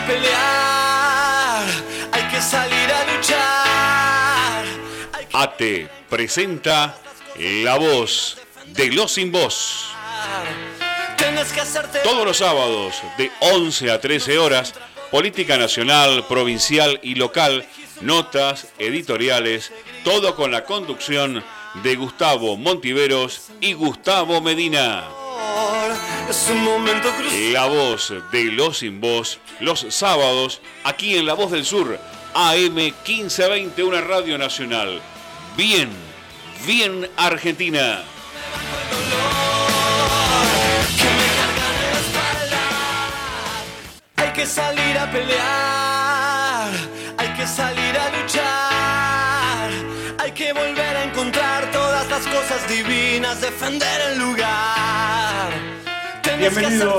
a pelear, hay que salir a luchar. ATE presenta La Voz de los Sin Voz. Todos los sábados de 11 a 13 horas, política nacional, provincial y local, notas, editoriales, todo con la conducción de Gustavo Montiveros y Gustavo Medina. La voz de Los Sin Voz, los sábados, aquí en La Voz del Sur, AM 1520, una radio nacional. Bien, bien Argentina. Hay que salir a pelear, hay que salir a luchar, hay que volver a encontrar todas las cosas divinas, defender el lugar. Bienvenido.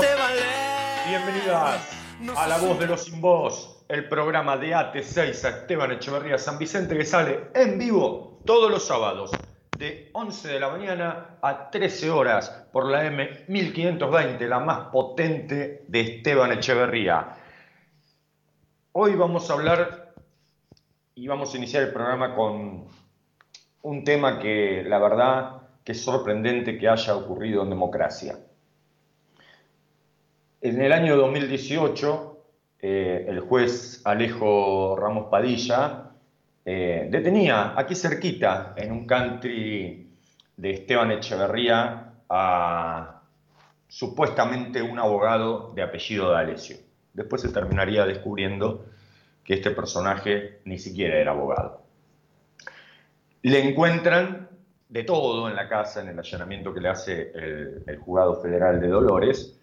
a La Voz de los Sin Voz, el programa de AT6 a Esteban Echeverría San Vicente que sale en vivo todos los sábados de 11 de la mañana a 13 horas por la M 1520, la más potente de Esteban Echeverría. Hoy vamos a hablar y vamos a iniciar el programa con un tema que la verdad que es sorprendente que haya ocurrido en democracia. En el año 2018, eh, el juez Alejo Ramos Padilla eh, detenía aquí cerquita, en un country de Esteban Echeverría, a supuestamente un abogado de apellido D'Alessio. Después se terminaría descubriendo que este personaje ni siquiera era abogado. Le encuentran de todo en la casa, en el allanamiento que le hace el, el juzgado federal de Dolores,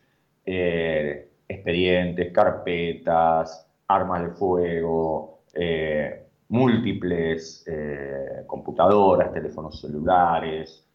eh, expedientes, carpetas, armas de fuego, eh, múltiples eh, computadoras, teléfonos celulares.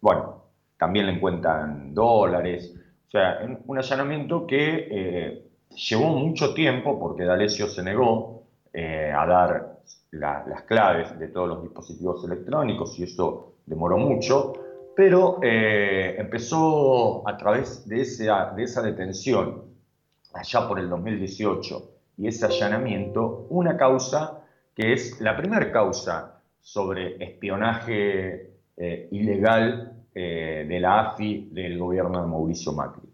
bueno, también le encuentran dólares. O sea, un allanamiento que llevó mucho tiempo porque D'Alessio se negó a dar la- las claves de todos los dispositivos electrónicos y eso demoró mucho pero eh, empezó a través de esa, de esa detención, allá por el 2018, y ese allanamiento, una causa que es la primera causa sobre espionaje eh, ilegal eh, de la AFI del gobierno de Mauricio Macri.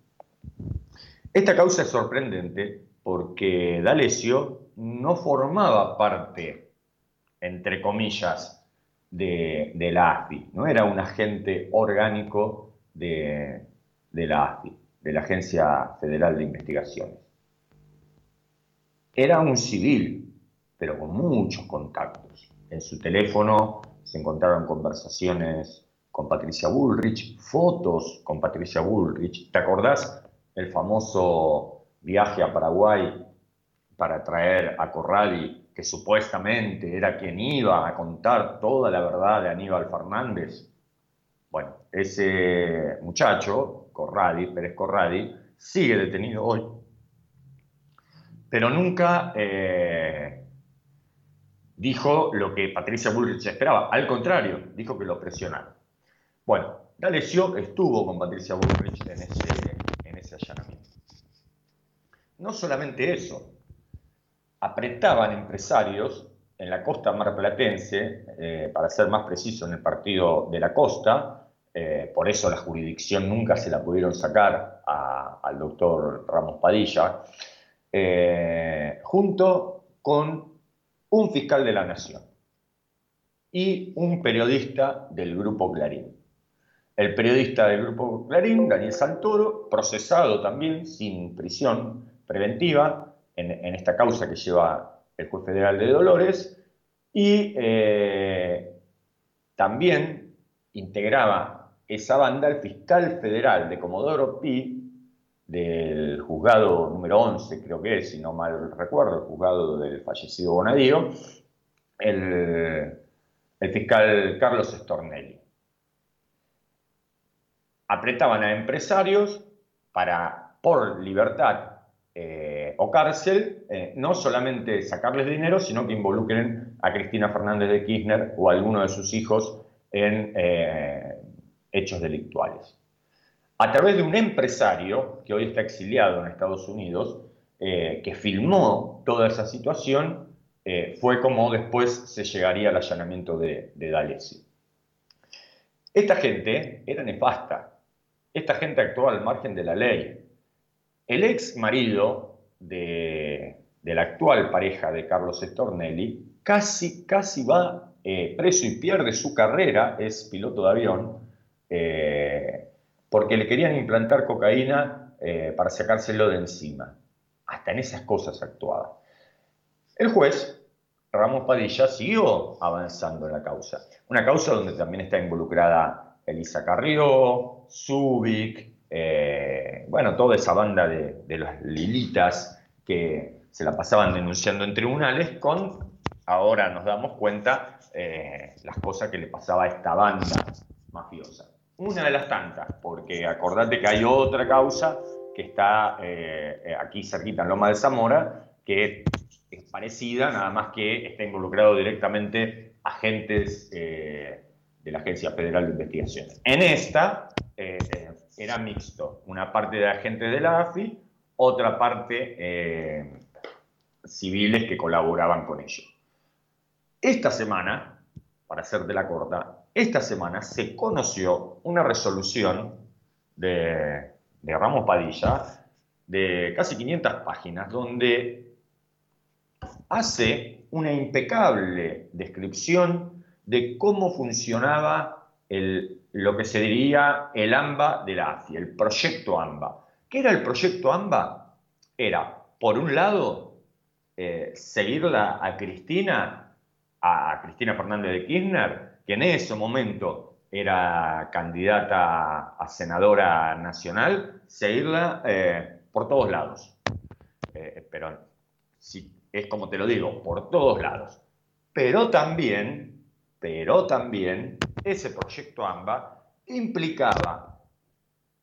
Esta causa es sorprendente porque D'Alessio no formaba parte, entre comillas, de, la AFI, no era un agente orgánico de, de la AFI, de la Agencia Federal de Investigaciones. Era un civil, pero con muchos contactos. En su teléfono se encontraron conversaciones con Patricia Bullrich, fotos con Patricia Bullrich. ¿Te acordás el famoso viaje a Paraguay para traer a Corrali, que supuestamente era quien iba a contar toda la verdad de Aníbal Fernández? Bueno, ese muchacho, Corradi, Pérez Corradi, sigue detenido hoy, pero nunca eh, dijo lo que Patricia Bullrich esperaba. Al contrario, dijo que lo presionaron. Bueno, D'Alessio estuvo con Patricia Bullrich en ese, en ese allanamiento. No solamente eso, apretaban empresarios en la costa marplatense, eh, para ser más preciso, en el partido de la costa, eh, por eso la jurisdicción nunca se la pudieron sacar a- al doctor Ramos Padilla, eh, junto con un fiscal de la Nación y un periodista del Grupo Clarín. El periodista del Grupo Clarín, Daniel Santoro, procesado también sin prisión preventiva en, esta causa que lleva el juez federal de Dolores, y eh, también integraba esa banda el fiscal federal de Comodoro Pi, del juzgado número 11, creo que es, si no mal recuerdo, el juzgado del fallecido Bonadío, el, el fiscal Carlos Stornelli. Apretaban a empresarios para, por libertad eh, o cárcel, eh, no solamente sacarles dinero, sino que involucren a Cristina Fernández de Kirchner o a alguno de sus hijos en eh, hechos delictuales. A través de un empresario que hoy está exiliado en Estados Unidos, eh, que filmó toda esa situación, eh, fue como después se llegaría al allanamiento de, de Esta gente era nefasta, esta gente actuaba al margen de la ley. El ex marido de, la actual pareja de Carlos Stornelli casi, casi va eh, preso y pierde su carrera, es piloto de avión, eh, porque le querían implantar cocaína eh, para sacárselo de encima. Hasta en esas cosas actuaba. El juez, Ramos Padilla, siguió avanzando en la causa. Una causa donde también está involucrada Elisa Carrió, Zubik, bueno, toda esa banda de, de las lilitas que se la pasaban denunciando en tribunales con, ahora nos damos cuenta, eh, las cosas que le pasaba a esta banda mafiosa. Una de las tantas, porque acordate que hay otra causa que está eh, eh, aquí cerquita en Loma de Zamora, que es parecida, nada más que está involucrado directamente agentes de la Agencia Federal de Investigación. En esta era mixto, una parte de agentes de la AFI, otra parte civiles que colaboraban con ellos. Esta semana, para hacerte la corta, esta semana se conoció una resolución de, Ramos Padilla de casi 500 páginas donde hace una impecable descripción de cómo funcionaba el, lo que se diría el AMBA de la AFI, el proyecto AMBA. ¿Qué era el proyecto AMBA? Era, por un lado, eh, seguirla a Cristina a Cristina Fernández de Kirchner, que en ese momento era candidata a senadora nacional, seguirla eh, por todos lados. Eh, pero es como te lo digo, por todos lados. Pero también, pero también, ese proyecto AMBA implicaba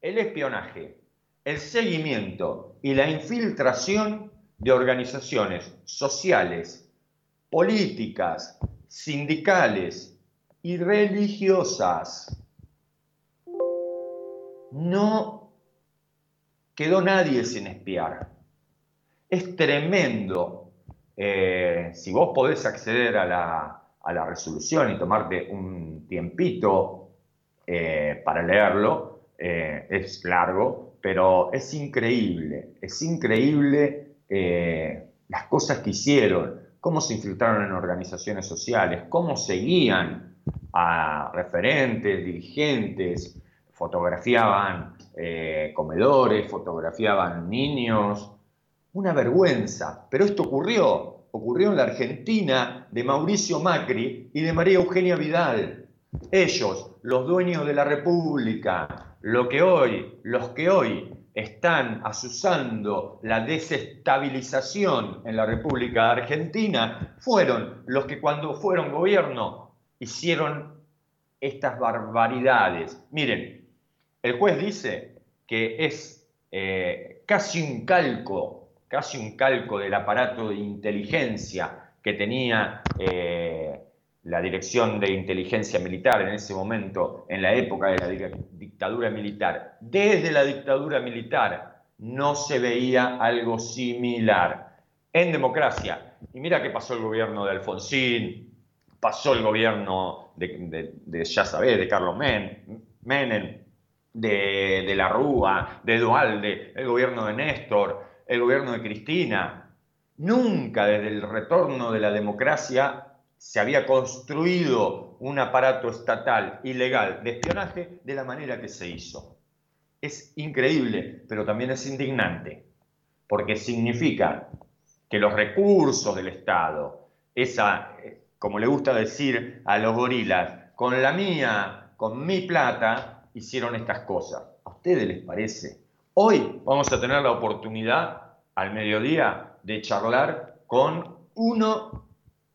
el espionaje, el seguimiento y la infiltración de organizaciones sociales políticas, sindicales y religiosas. No quedó nadie sin espiar. Es tremendo. Eh, si vos podés acceder a la, resolución y tomarte un tiempito eh, para leerlo, eh, es largo, pero es increíble, es increíble las cosas que hicieron, cómo se infiltraron en organizaciones sociales, cómo seguían a referentes, dirigentes, fotografiaban eh, comedores, fotografiaban niños. Una vergüenza, pero esto ocurrió, ocurrió en la Argentina de Mauricio Macri y de María Eugenia Vidal. Ellos, los dueños de la República, lo que hoy, los que hoy están asusando la desestabilización en la República Argentina fueron los que cuando fueron gobierno hicieron estas barbaridades. Miren, el juez dice que es eh, casi un calco, casi un calco del aparato de inteligencia que tenía eh, la Dirección de Inteligencia Militar en ese momento, en la época de la dictadura militar. Desde la dictadura militar no se veía algo similar en democracia. Y mira qué pasó el gobierno de Alfonsín, pasó el gobierno de, ya sabés, de Carlos Menem, de, de la Rúa, de Dualde, el gobierno de Néstor, el gobierno de Cristina. Nunca desde el retorno de la democracia se había construido un aparato estatal ilegal de espionaje de la manera que se hizo. Es increíble, pero también es indignante, porque significa que los recursos del Estado, esa, como le gusta decir a los gorilas, con la mía, con mi plata, hicieron estas cosas. ¿A ustedes les parece? Hoy vamos a tener la oportunidad al mediodía de charlar con uno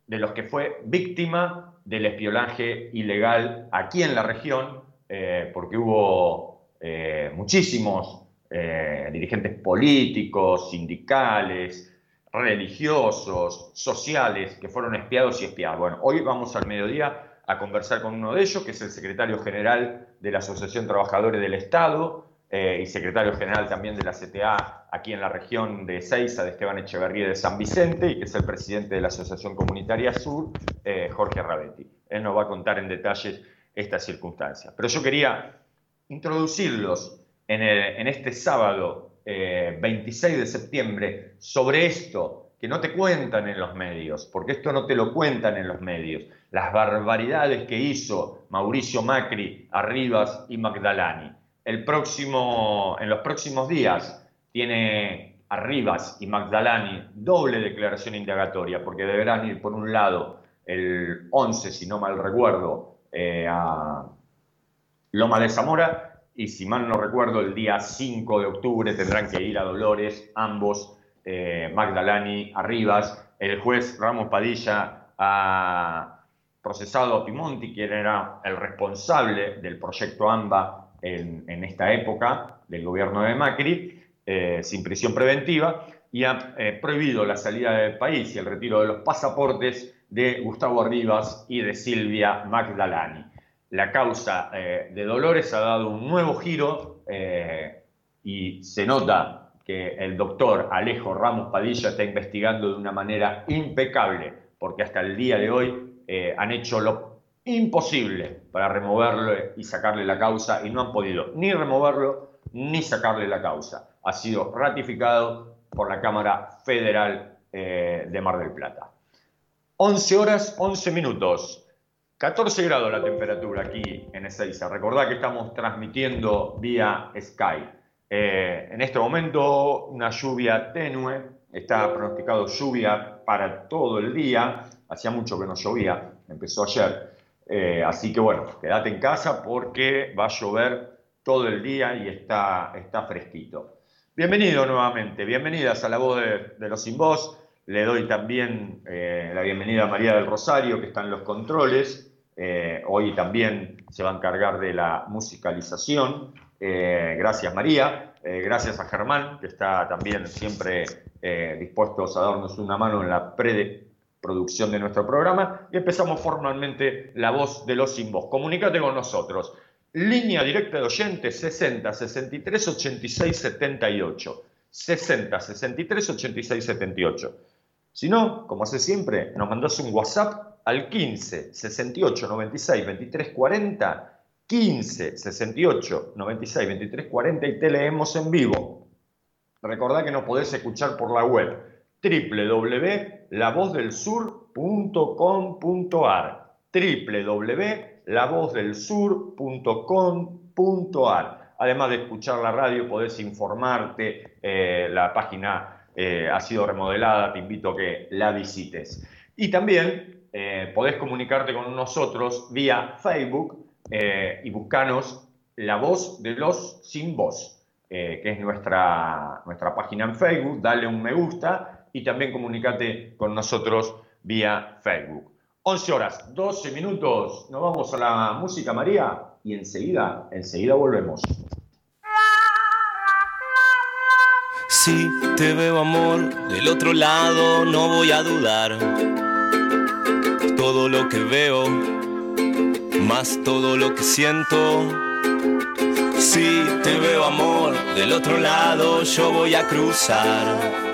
de los que fue víctima del espionaje ilegal aquí en la región, eh, porque hubo eh, muchísimos eh, dirigentes políticos, sindicales, religiosos, sociales, que fueron espiados y espiados. Bueno, hoy vamos al mediodía a conversar con uno de ellos, que es el secretario general de la Asociación Trabajadores del Estado, eh, y secretario general también de la CTA aquí en la región de Seiza, de Esteban Echeverría de San Vicente, y que es el presidente de la Asociación Comunitaria Sur, eh, Jorge Rabetti. Él nos va a contar en detalles estas circunstancias. Pero yo quería introducirlos en, este sábado 26 de septiembre sobre esto que no te cuentan en los medios, porque esto no te lo cuentan en los medios, las barbaridades que hizo Mauricio Macri, Arribas y Magdalani. El próximo, en los próximos días tiene Arribas y Magdalani doble declaración indagatoria, porque deberán ir por un lado el 11, si no mal recuerdo, eh, a Loma de Zamora, y si mal no recuerdo, el día 5 de octubre tendrán que ir a Dolores, ambos eh, Magdalani Arribas, el juez Ramos Padilla ha procesado a Pimonti, quien era el responsable del proyecto AMBA en, esta época del gobierno de Macri, eh, sin prisión preventiva, y ha eh, prohibido la salida del país y el retiro de los pasaportes de Gustavo Arribas y de Silvia Magdalani. La causa de Dolores ha dado un nuevo giro y se nota que el doctor Alejo Ramos Padilla está investigando de una manera impecable, porque hasta el día de hoy eh, han hecho lo imposible para removerlo y sacarle la causa y no han podido ni removerlo ni sacarle la causa. Ha sido ratificado por la Cámara Federal eh, de Mar del Plata. 11 horas, 11 minutos. 14 grados la temperatura aquí en Ezeiza. Recordad que estamos transmitiendo vía Skype. Eh, en este momento una lluvia tenue, está pronosticado lluvia para todo el día, hacía mucho que no llovía, empezó ayer, eh, así que bueno, quédate en casa porque va a llover todo el día y está, está fresquito. Bienvenido nuevamente, bienvenidas a la voz de, los sin voz. Le doy también eh, la bienvenida a María del Rosario, que está en los controles. hoy también se va a encargar de la musicalización. Eh, gracias María, eh, gracias a Germán, que está también siempre eh, dispuesto a darnos una mano en la preproducción de nuestro programa. Y empezamos formalmente La Voz de los Sin Voz. Comunícate con nosotros. Línea directa de oyentes 60 63 86 78. 60 63 86 78. Si no, como hace siempre, nos mandas un WhatsApp al 15 68 96 23 40 15 68 96 23 40 y te leemos en vivo. Recordá que nos podés escuchar por la web www.lavozdelsur.com.ar www.lavozdelsur.com.ar Además de escuchar la radio, podés informarte, eh, la página eh, ha sido remodelada, te invito a que la visites. Y también eh, podés comunicarte con nosotros vía Facebook y buscanos La Voz de los Sin Voz, que es nuestra, nuestra página en Facebook, dale un me gusta y también comunícate con nosotros vía Facebook. 11 horas, 12 minutos, nos vamos a la música María y enseguida, enseguida volvemos. Si te veo amor del otro lado, no voy a dudar. Todo lo que veo más todo lo que siento. Si te veo amor del otro lado, yo voy a cruzar.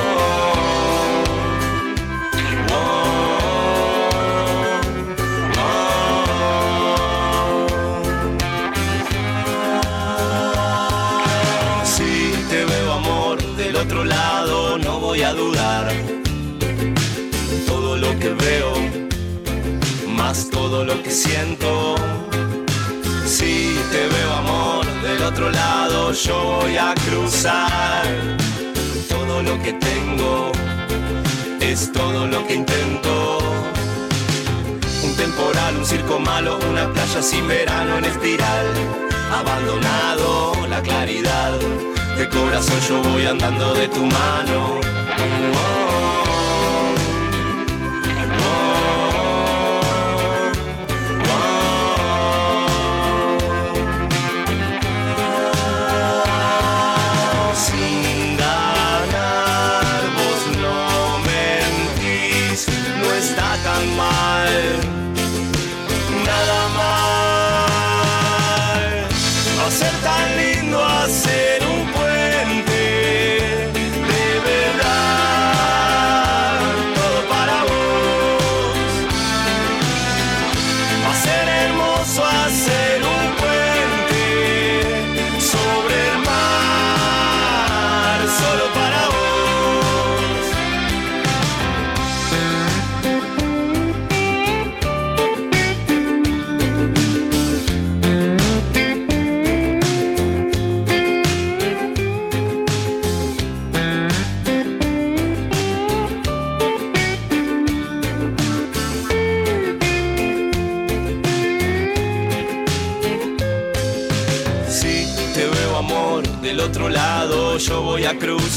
Otro lado no voy a dudar. Todo lo que veo, más todo lo que siento. Si te veo amor del otro lado, yo voy a cruzar. Todo lo que tengo es todo lo que intento. Un temporal, un circo malo, una playa sin verano en espiral. Abandonado la claridad de corazón yo voy andando de tu mano.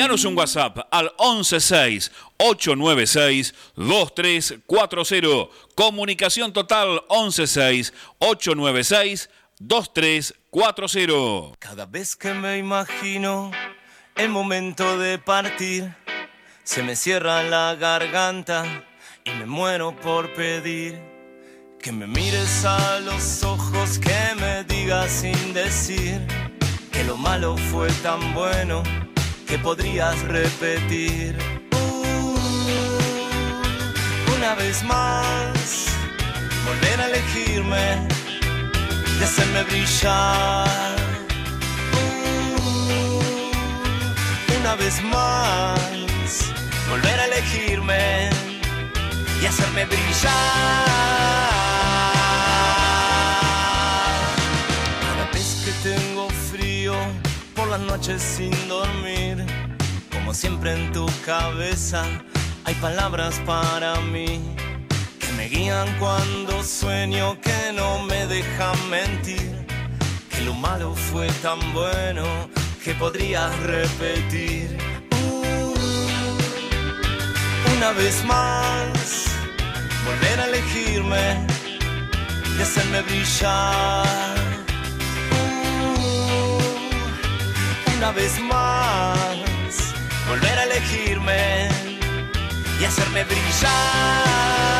Envíanos un WhatsApp al 116-896-2340. Comunicación total 116-896-2340. Cada vez que me imagino el momento de partir, se me cierra la garganta y me muero por pedir que me mires a los ojos, que me digas sin decir que lo malo fue tan bueno que podrías repetir. Uh, una vez más, volver a elegirme y hacerme brillar. Uh, una vez más, volver a elegirme y hacerme brillar. Las noches sin dormir, como siempre en tu cabeza hay palabras para mí que me guían cuando sueño, que no me dejan mentir, que lo malo fue tan bueno que podrías repetir. Uh, una vez más, volver a elegirme y hacerme brillar. Una vez más, volver a elegirme y hacerme brillar.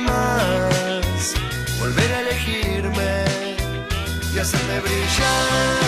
Más, volver a elegirme y hacerme brillar.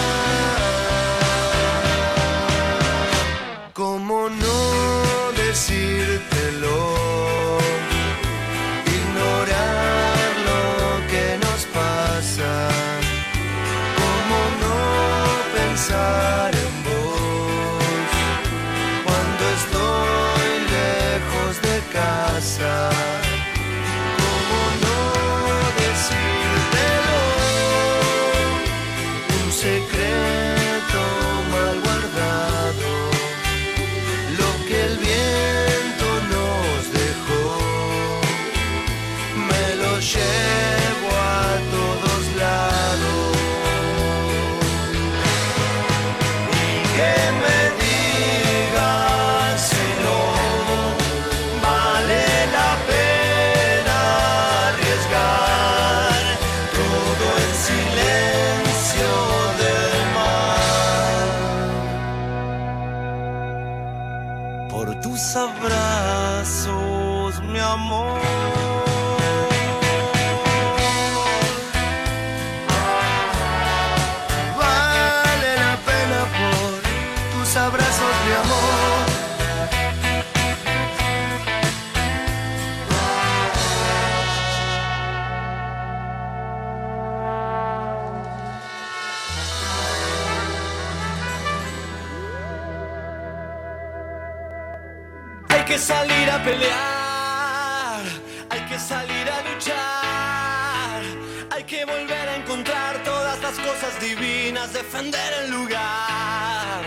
Defender el lugar.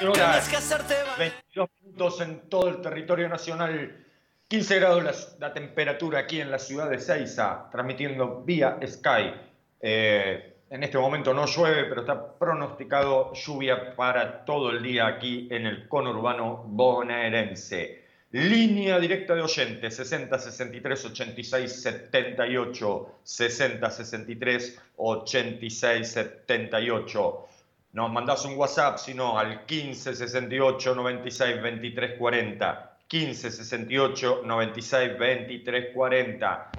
Tienes que hacerte 22 puntos en todo el territorio nacional. 15 grados la, temperatura aquí en la ciudad de Ceiza, transmitiendo vía Sky. Eh, en este momento no llueve, pero está pronosticado lluvia para todo el día aquí en el conurbano bonaerense. Línea directa de oyentes, 60 63 86 78, 60 63 86 78. Nos mandás un WhatsApp, sino al 15 68 96 23 40. 15 68 96 23 40.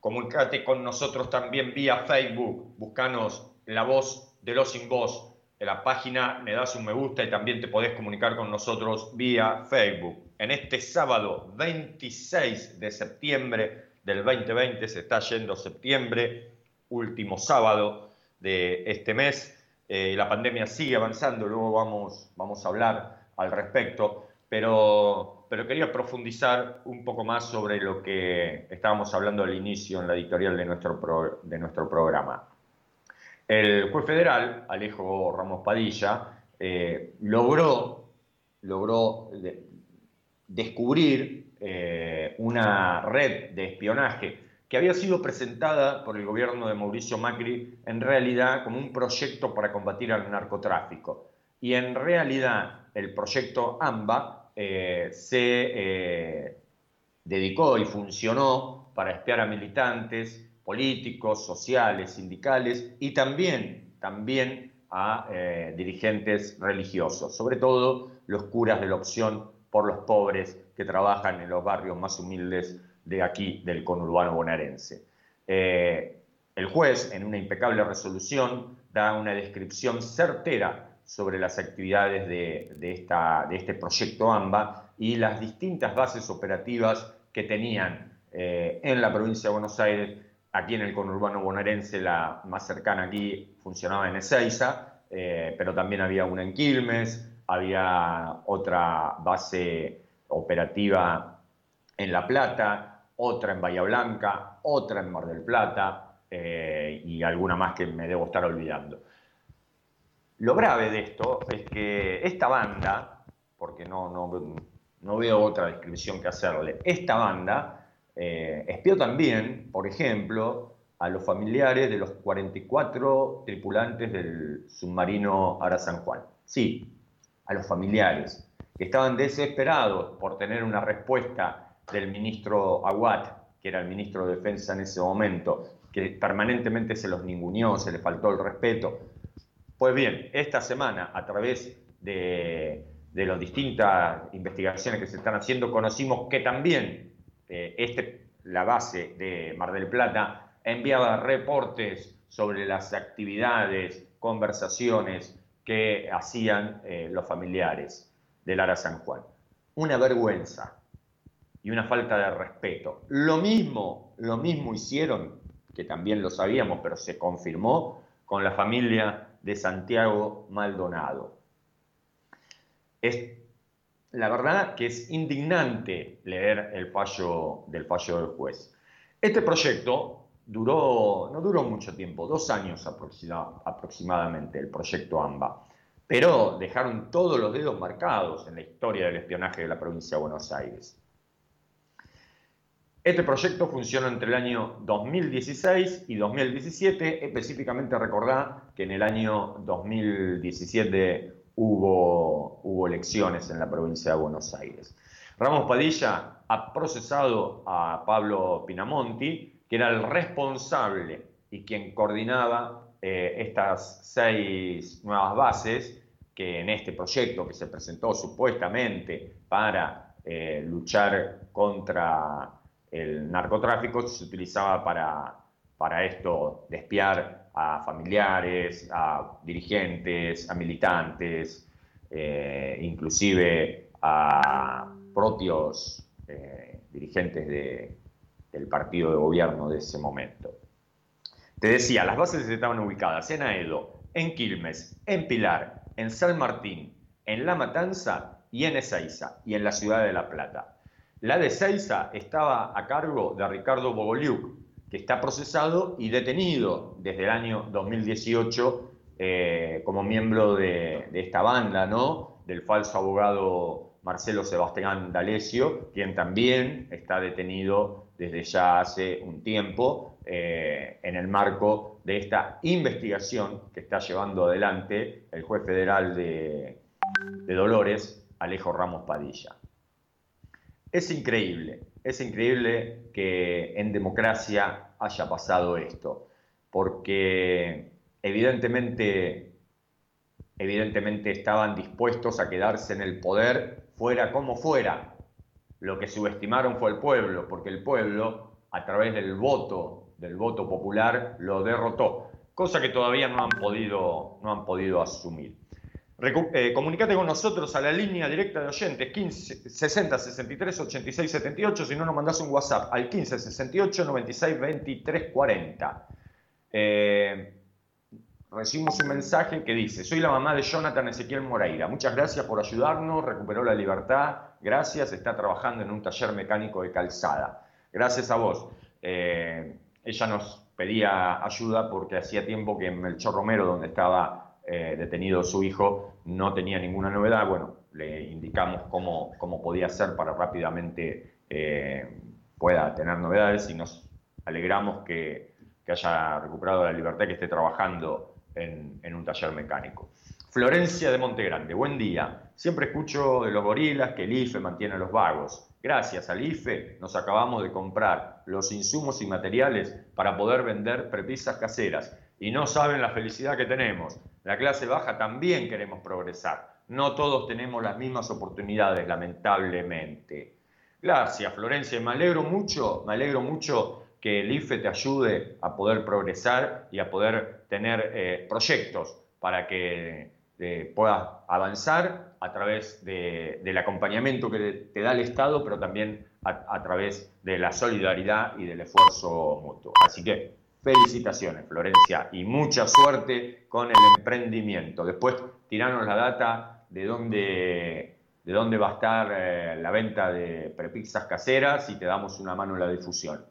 Comunicate con nosotros también vía Facebook. Búscanos La Voz de los Sin Voz. En la página le das un me gusta y también te podés comunicar con nosotros vía Facebook en este sábado 26 de septiembre del 2020, se está yendo septiembre, último sábado de este mes. Eh, la pandemia sigue avanzando, luego vamos, vamos a hablar al respecto, pero, pero quería profundizar un poco más sobre lo que estábamos hablando al inicio en la editorial de nuestro, de nuestro programa. El juez federal, Alejo Ramos Padilla, eh, logró, logró descubrir eh, una red de espionaje que había sido presentada por el gobierno de Mauricio Macri en realidad como un proyecto para combatir al narcotráfico. Y en realidad el proyecto AMBA eh, se eh, dedicó y funcionó para espiar a militantes, políticos, sociales, sindicales y también, también a dirigentes religiosos, sobre todo los curas de la opción por los pobres que trabajan en los barrios más humildes de aquí, del conurbano bonaerense. Eh, el juez, en una impecable resolución, da una descripción certera sobre las actividades de, este proyecto AMBA y las distintas bases operativas que tenían eh, en la provincia de Buenos Aires, aquí en el conurbano bonaerense, la más cercana aquí funcionaba en Ezeiza, eh, pero también había una en Quilmes, había otra base operativa en La Plata, otra en Bahía Blanca, otra en Mar del Plata eh, y alguna más que me debo estar olvidando. Lo grave de esto es que esta banda, porque no, no, veo otra descripción que hacerle, esta banda eh, espió también, por ejemplo, a los familiares de los 44 tripulantes del submarino Ara San Juan. Sí, a los familiares. que estaban desesperados por tener una respuesta del ministro Aguat, que era el ministro de Defensa en ese momento, que permanentemente se los ninguneó, se les faltó el respeto. Pues bien, esta semana, a través de, las distintas investigaciones que se están haciendo, conocimos que también eh, este, la base de Mar del Plata enviaba reportes sobre las actividades, conversaciones que hacían eh, los familiares de Lara San Juan. Una vergüenza y una falta de respeto. Lo mismo, lo mismo hicieron, que también lo sabíamos, pero se confirmó, con la familia de Santiago Maldonado. Es, la verdad que es indignante leer el fallo del fallo del juez. Este proyecto duró, no duró mucho tiempo, dos años aproximadamente, el proyecto AMBA, pero dejaron todos los dedos marcados en la historia del espionaje de la provincia de Buenos Aires. Este proyecto funcionó entre el año 2016 y 2017, específicamente recordá que en el año 2017 hubo, hubo elecciones en la provincia de Buenos Aires. Ramos Padilla ha procesado a Pablo Pinamonti, era el responsable y quien coordinaba eh, estas seis nuevas bases que en este proyecto que se presentó supuestamente para eh, luchar contra el narcotráfico se utilizaba para, para esto, despiar a familiares, a dirigentes, a militantes, eh, inclusive a propios dirigentes de, el partido de gobierno de ese momento. Te decía, las bases estaban ubicadas en Aedo, en Quilmes, en Pilar, en San Martín, en La Matanza y en Ezeiza, y en la ciudad de La Plata. La de Ezeiza estaba a cargo de Ricardo Bogoliuk, que está procesado y detenido desde el año 2018 eh, como miembro de, de, esta banda, ¿no? Del falso abogado Marcelo Sebastián D'Alessio, quien también está detenido desde ya hace un tiempo eh, en el marco de esta investigación que está llevando adelante el juez federal de, de Dolores, Alejo Ramos Padilla. Es increíble, es increíble que en democracia haya pasado esto, porque evidentemente, evidentemente estaban dispuestos a quedarse en el poder fuera como fuera, lo que subestimaron fue el pueblo, porque el pueblo, a través del voto, del voto popular, lo derrotó, cosa que todavía no han podido, no han podido asumir. Eh, comunicate con nosotros a la línea directa de oyentes 15 60 63 86 78, si no nos mandás un WhatsApp al 15 68 96 23 40. recibimos un mensaje que dice, soy la mamá de Jonathan Ezequiel Moreira, muchas gracias por ayudarnos, recuperó la libertad, gracias, está trabajando en un taller mecánico de calzada. Gracias a vos. Eh, ella nos pedía ayuda porque hacía tiempo que en Melchor Romero, donde estaba eh, detenido su hijo, no tenía ninguna novedad. Bueno, le indicamos cómo, cómo podía hacer para rápidamente eh, pueda tener novedades y nos alegramos que, haya recuperado la libertad que esté trabajando en un taller mecánico. Florencia de Montegrande, buen día. Siempre escucho de los gorilas que el IFE mantiene a los vagos. Gracias al IFE nos acabamos de comprar los insumos y materiales para poder vender prepisas caseras. Y no saben la felicidad que tenemos. La clase baja también queremos progresar. No todos tenemos las mismas oportunidades, lamentablemente. Gracias, Florencia. Me alegro mucho, me alegro mucho que el IFE te ayude a poder progresar y a poder tener eh, proyectos para que puedas avanzar a través del acompañamiento que te da el Estado, pero también a, través de la solidaridad y del esfuerzo mutuo. Así que felicitaciones, Florencia, y mucha suerte con el emprendimiento. Después tiranos la data de dónde, de dónde va a estar eh, la venta de prepizzas caseras y te damos una mano en la difusión.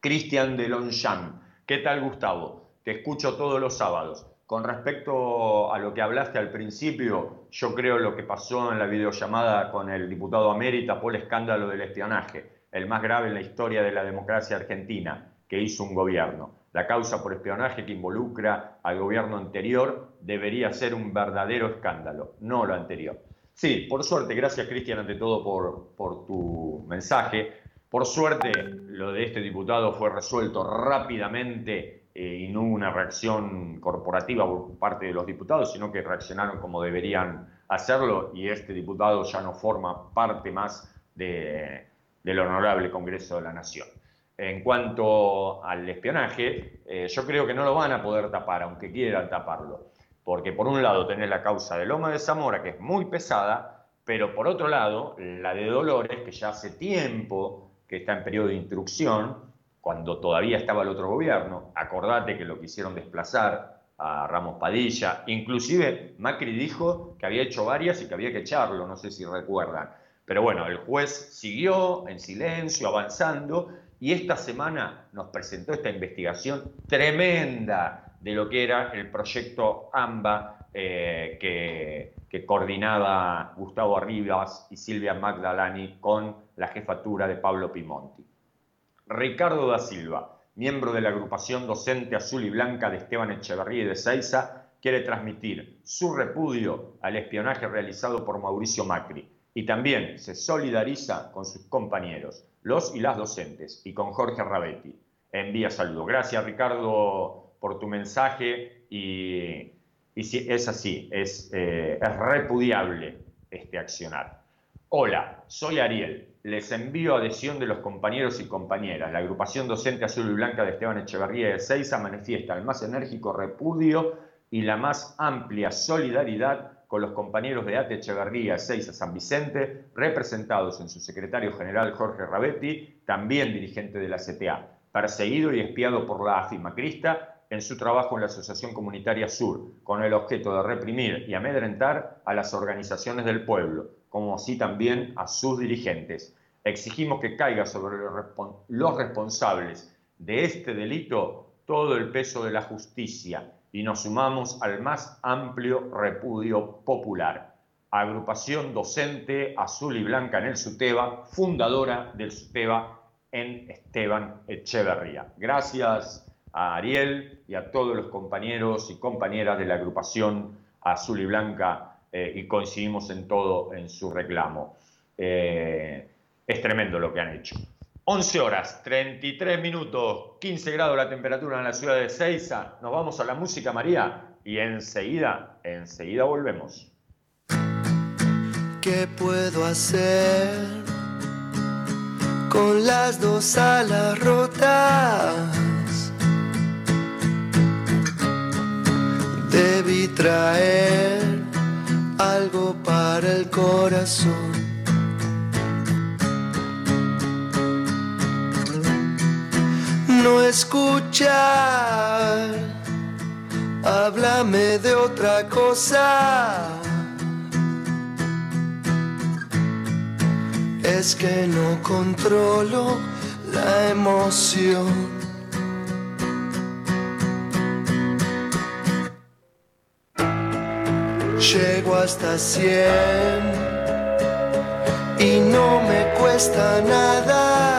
Cristian de Longchamp, ¿qué tal Gustavo? Te escucho todos los sábados. Con respecto a lo que hablaste al principio, yo creo lo que pasó en la videollamada con el diputado América fue el escándalo del espionaje, el más grave en la historia de la democracia argentina que hizo un gobierno. La causa por espionaje que involucra al gobierno anterior debería ser un verdadero escándalo, no lo anterior. Sí, por suerte, gracias Cristian ante todo por, por tu mensaje. Por suerte, lo de este diputado fue resuelto rápidamente eh, y no hubo una reacción corporativa por parte de los diputados, sino que reaccionaron como deberían hacerlo y este diputado ya no forma parte más del honorable Congreso de la Nación. En cuanto al espionaje, eh, yo creo que no lo van a poder tapar, aunque quieran taparlo porque por un lado tenés la causa de Loma de Zamora, que es muy pesada, pero por otro lado, la de Dolores, que ya hace tiempo que está en periodo de instrucción, cuando todavía estaba el otro gobierno, acordate que lo quisieron desplazar a Ramos Padilla, inclusive Macri dijo que había hecho varias y que había que echarlo, no sé si recuerdan. Pero bueno, el juez siguió en silencio, avanzando, y esta semana nos presentó esta investigación tremenda de lo que era el proyecto AMBA eh, que, coordinaba Gustavo Arribas y Silvia Magdalani con la jefatura de Pablo Pimonti. Ricardo da Silva, miembro de la agrupación docente azul y blanca de Esteban Echeverría y de Seiza, quiere transmitir su repudio al espionaje realizado por Mauricio Macri y también se solidariza con sus compañeros, los y las docentes, y con Jorge Rabetti. Envía saludo. Gracias, Ricardo por tu mensaje y, si es así, es, eh, es repudiable este accionar. Hola, soy Ariel. Les envío adhesión de los compañeros y compañeras. La agrupación docente azul y blanca de Esteban Echeverría de Seiza manifiesta el más enérgico repudio y la más amplia solidaridad con los compañeros de ATE Echeverría Seiza San Vicente, representados en su secretario general Jorge Rabetti, también dirigente de la CTA, perseguido y espiado por la AFI Macrista en su trabajo en la Asociación Comunitaria Sur, con el objeto de reprimir y amedrentar a las organizaciones del pueblo, como así también a sus dirigentes. Exigimos que caiga sobre los responsables de este delito todo el peso de la justicia y nos sumamos al más amplio repudio popular. Agrupación docente azul y blanca en el SUTEBA, fundadora del SUTEBA en Esteban Echeverría. Gracias a Ariel y a todos los compañeros y compañeras de la agrupación Azul y Blanca eh, y coincidimos en todo en su reclamo. Eh, es tremendo lo que han hecho. 11 horas, 33 minutos, 15 grados la temperatura en la ciudad de Ceiza. Nos vamos a la música, María, y enseguida, enseguida volvemos. ¿Qué puedo hacer con las dos alas rotas? debí traer algo para el corazón. No escuchar, háblame de otra cosa. Es que no controlo la emoción. Llego hasta cien y no me cuesta nada.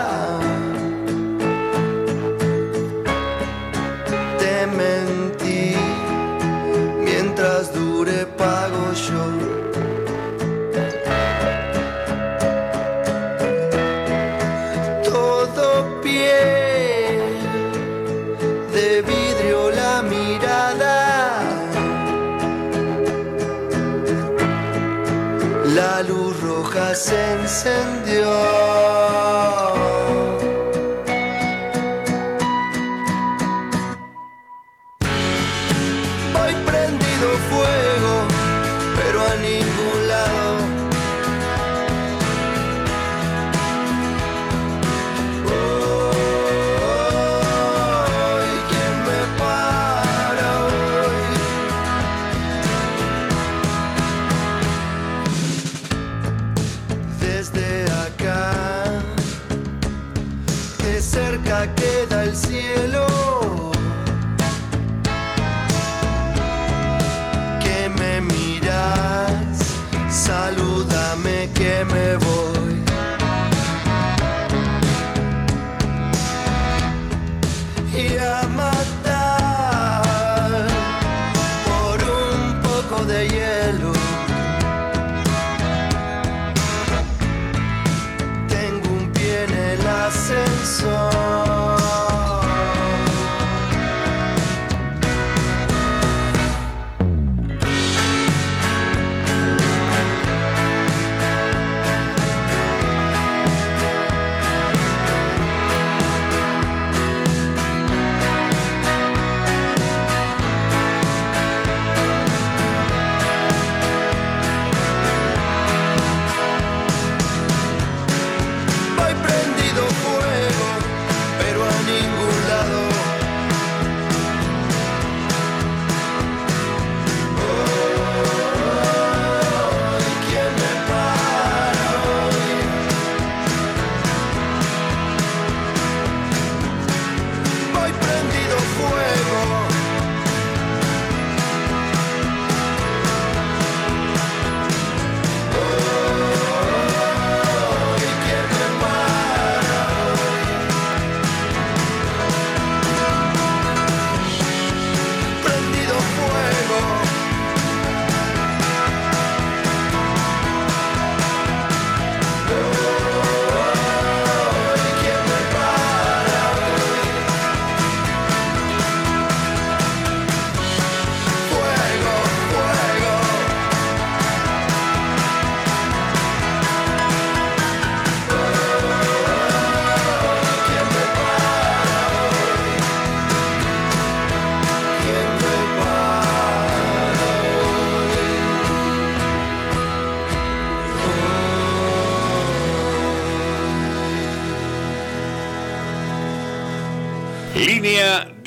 Se me voy.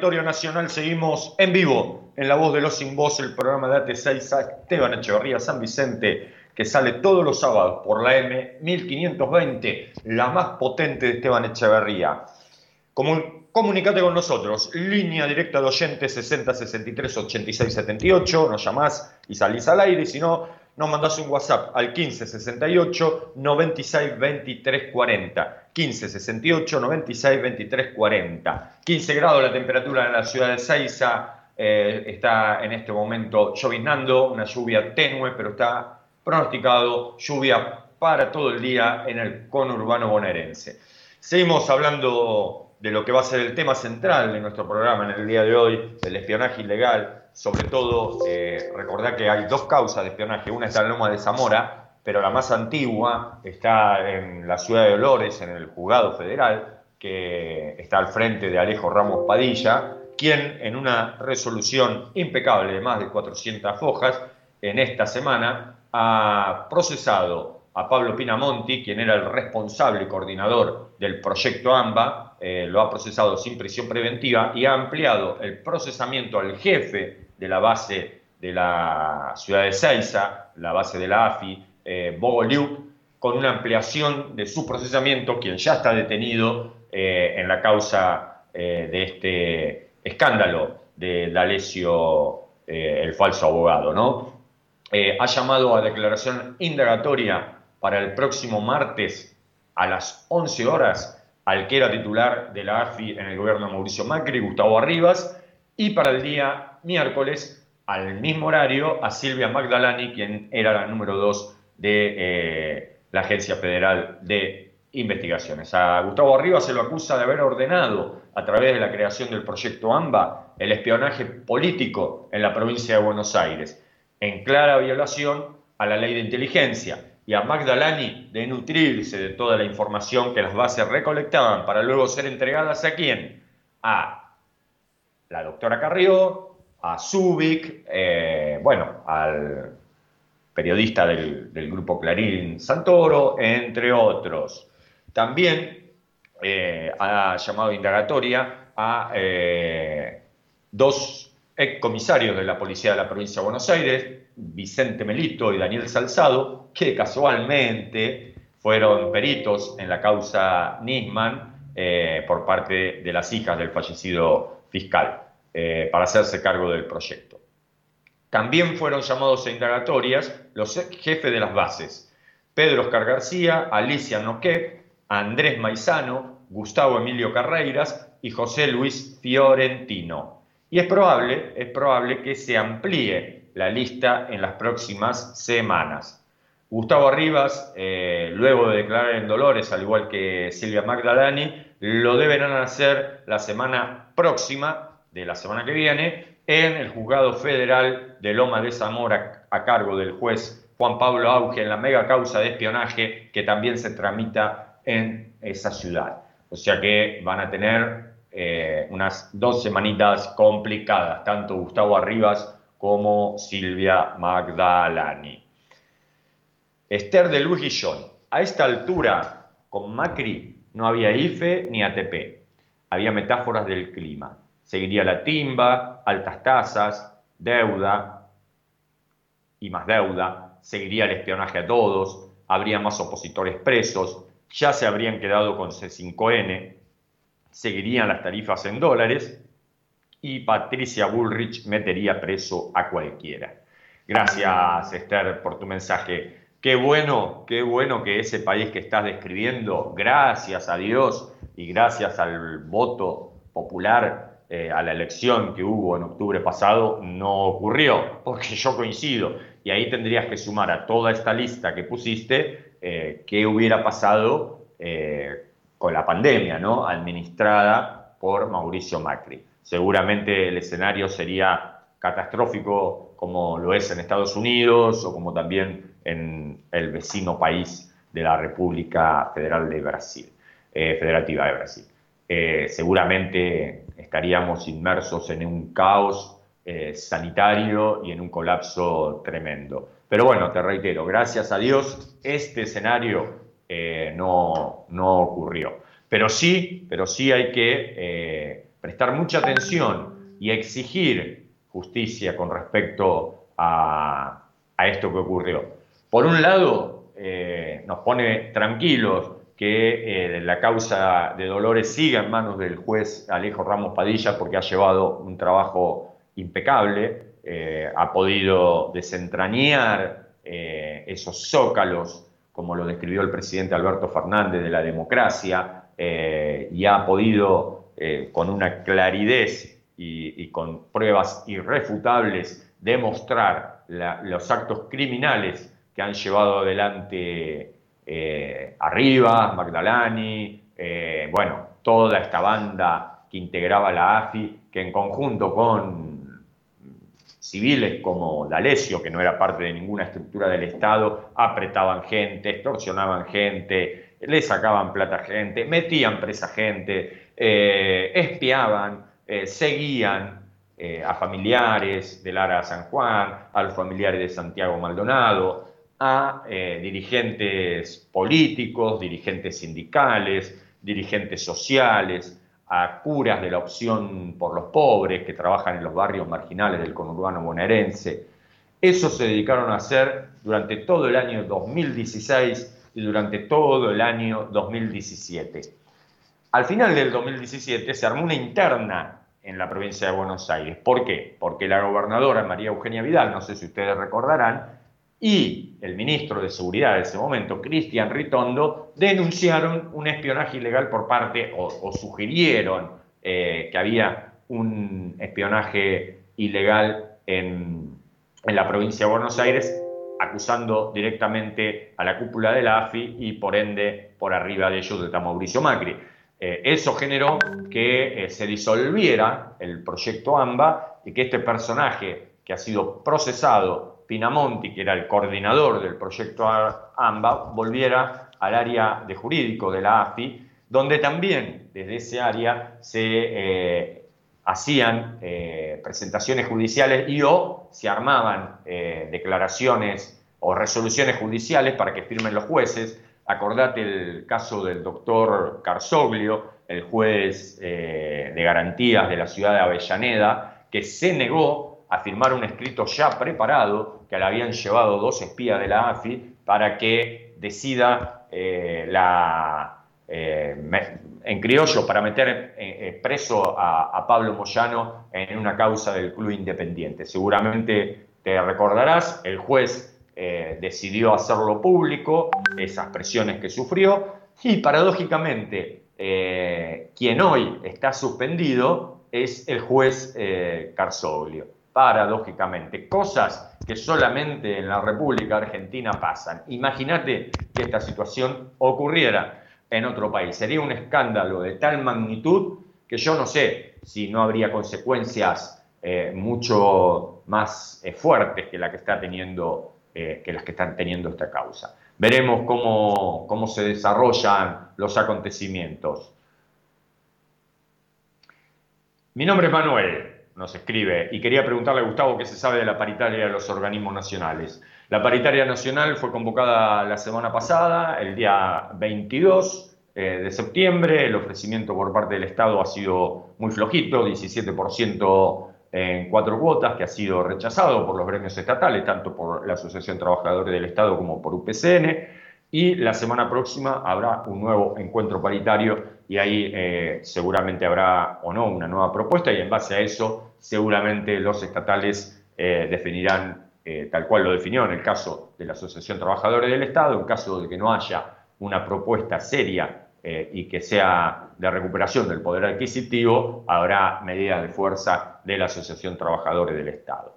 Nacional seguimos en vivo en La Voz de los Sin Voz, el programa de AT6 Esteban Echeverría San Vicente, que sale todos los sábados por la M 1520, la más potente de Esteban Echeverría. comunicate con nosotros, línea directa de oyentes 60 63 86 78, nos llamás y salís al aire, si no, nos mandás un WhatsApp al 15 68 96 23 40. 15 68 96 23 40. 15 grados la temperatura en la ciudad de Seiza. Eh, está en este momento lloviznando, una lluvia tenue, pero está pronosticado lluvia para todo el día en el conurbano bonaerense. Seguimos hablando de lo que va a ser el tema central de nuestro programa en el día de hoy, el espionaje ilegal. Sobre todo, eh, recordar que hay dos causas de espionaje. Una está en Loma de Zamora, pero la más antigua está en la ciudad de Dolores, en el juzgado federal, que está al frente de Alejo Ramos Padilla, quien en una resolución impecable de más de 400 hojas, en esta semana ha procesado a Pablo Pinamonti, quien era el responsable y coordinador del proyecto AMBA, eh, lo ha procesado sin prisión preventiva y ha ampliado el procesamiento al jefe de la base de la ciudad de Seiza, la base de la AFI, eh, Bogo Liu, con una ampliación de su procesamiento, quien ya está detenido eh, en la causa de este escándalo de D'Alessio, el falso abogado, ¿no? ha llamado a declaración indagatoria para el próximo martes a las 11 horas al que era titular de la AFI en el gobierno de Mauricio Macri, Gustavo Arribas, y para el día miércoles al mismo horario a Silvia Magdalani, quien era la número 2 de eh, la Agencia Federal de Investigaciones. A Gustavo Arribas se lo acusa de haber ordenado, a través de la creación del proyecto AMBA, el espionaje político en la provincia de Buenos Aires, en clara violación a la ley de inteligencia y a Magdalani de nutrirse de toda la información que las bases recolectaban para luego ser entregadas a quién? A la doctora Carrió, a Zubik, eh, bueno, al periodista del, grupo Clarín Santoro, entre otros. También eh, ha llamado indagatoria a eh, dos excomisarios de la Policía de la Provincia de Buenos Aires, Vicente Melito y Daniel Salzado, que casualmente fueron peritos en la causa Nisman por parte de las hijas del fallecido fiscal, eh, para hacerse cargo del proyecto. También fueron llamados a indagatorias los jefes de las bases, Pedro Oscar García, Alicia Noquet, Andrés Maizano, Gustavo Emilio Carreiras y José Luis Fiorentino. Y es probable, es probable que se amplíe la lista en las próximas semanas. Gustavo Arribas, eh, luego de declarar en Dolores, al igual que Silvia Magdalani, lo deberán hacer la semana próxima, de la semana que viene, en el Juzgado Federal de Loma de Zamora, a cargo del juez Juan Pablo Auge, en la mega causa de espionaje que también se tramita en esa ciudad. O sea que van a tener eh, unas dos semanitas complicadas, tanto Gustavo Arribas como Silvia Magdalani. Esther de Luis Guillón. A esta altura, con Macri, no había IFE ni ATP. Había metáforas del clima. Seguiría la timba, altas tasas, deuda y más deuda. Seguiría el espionaje a todos. Habría más opositores presos. Ya se habrían quedado con C5N. Seguirían las tarifas en dólares y Patricia Bullrich metería preso a cualquiera. Gracias, Esther, por tu mensaje. Qué bueno, qué bueno que ese país que estás describiendo, gracias a Dios y gracias al voto popular eh, a la elección que hubo en octubre pasado, no ocurrió, porque yo coincido. Y ahí tendrías que sumar a toda esta lista que pusiste eh, qué hubiera pasado eh, con la pandemia, ¿no? Administrada por Mauricio Macri seguramente el escenario sería catastrófico como lo es en Estados Unidos o como también en el vecino país de la República Federal de Brasil, eh, Federativa de Brasil. Eh, seguramente estaríamos inmersos en un caos eh, sanitario y en un colapso tremendo. Pero bueno, te reitero, gracias a Dios, este escenario no, no ocurrió. Pero sí, pero sí hay que prestar mucha atención y exigir justicia con respecto a, esto que ocurrió. Por un lado, eh, nos pone tranquilos que eh, la causa de Dolores siga en manos del juez Alejo Ramos Padilla porque ha llevado un trabajo impecable, eh, ha podido desentrañar esos zócalos, como lo describió el presidente Alberto Fernández, de la democracia, y ha podido con una claridad y, con pruebas irrefutables demostrar los actos criminales que han llevado adelante eh, Arriba, Magdalani, eh, bueno, toda esta banda que integraba la AFI, que en conjunto con civiles como D'Alessio, que no era parte de ninguna estructura del Estado, apretaban gente, extorsionaban gente, le sacaban plata a gente, metían presa gente, eh, espiaban, eh, seguían eh, a familiares de Lara San Juan, a los familiares de Santiago Maldonado, a eh, dirigentes políticos, dirigentes sindicales, dirigentes sociales, a curas de la opción por los pobres que trabajan en los barrios marginales del conurbano bonaerense. Eso se dedicaron a hacer durante todo el año 2016 y durante todo el año 2017. Al final del 2017 se armó una interna en la provincia de Buenos Aires. ¿Por qué? Porque la gobernadora María Eugenia Vidal, no sé si ustedes recordarán, y el ministro de Seguridad de ese momento, Cristian Ritondo, denunciaron un espionaje ilegal por parte, o, sugirieron eh, que había un espionaje ilegal en, la provincia de Buenos Aires, acusando directamente a la cúpula de la AFI y por ende por arriba de ellos está Mauricio Macri. Eh, eso generó que eh, se disolviera el proyecto AMBA y que este personaje que ha sido procesado, Pinamonti, que era el coordinador del proyecto AMBA, volviera al área de jurídico de la AFI, donde también desde ese área se eh, hacían presentaciones judiciales y o se armaban declaraciones o resoluciones judiciales para que firmen los jueces Acordate el caso del doctor Carsoglio, el juez eh, de garantías de la ciudad de Avellaneda, que se negó a firmar un escrito ya preparado que le habían llevado dos espías de la AFI para que decida eh, la, eh, en criollo para meter preso a, a, Pablo Moyano en una causa del Club Independiente. Seguramente te recordarás, el juez eh, decidió hacerlo público, esas presiones que sufrió, y paradójicamente eh, quien hoy está suspendido es el juez eh, Carsoglio. Paradójicamente, cosas que solamente en la República Argentina pasan. Imagínate que esta situación ocurriera en otro país. Sería un escándalo de tal magnitud que yo no sé si no habría consecuencias mucho más fuertes que la que está teniendo eh, que las que están teniendo esta causa. Veremos cómo, cómo se desarrollan los acontecimientos. Mi nombre es Manuel, nos escribe, y quería preguntarle a Gustavo qué se sabe de la paritaria de los organismos nacionales. La paritaria nacional fue convocada la semana pasada, el día 22 eh, de septiembre. El ofrecimiento por parte del Estado ha sido muy flojito, 17% en cuatro cuotas, que ha sido rechazado por los gremios estatales, tanto por la Asociación Trabajadores del Estado como por UPCN. Y la semana próxima habrá un nuevo encuentro paritario y ahí eh, seguramente habrá o no una nueva propuesta y en base a eso seguramente los estatales eh, definirán, eh, tal cual lo definió en el caso de la Asociación Trabajadores del Estado, en caso de que no haya una propuesta seria y que sea de recuperación del poder adquisitivo, habrá medidas de fuerza de la Asociación Trabajadores del Estado.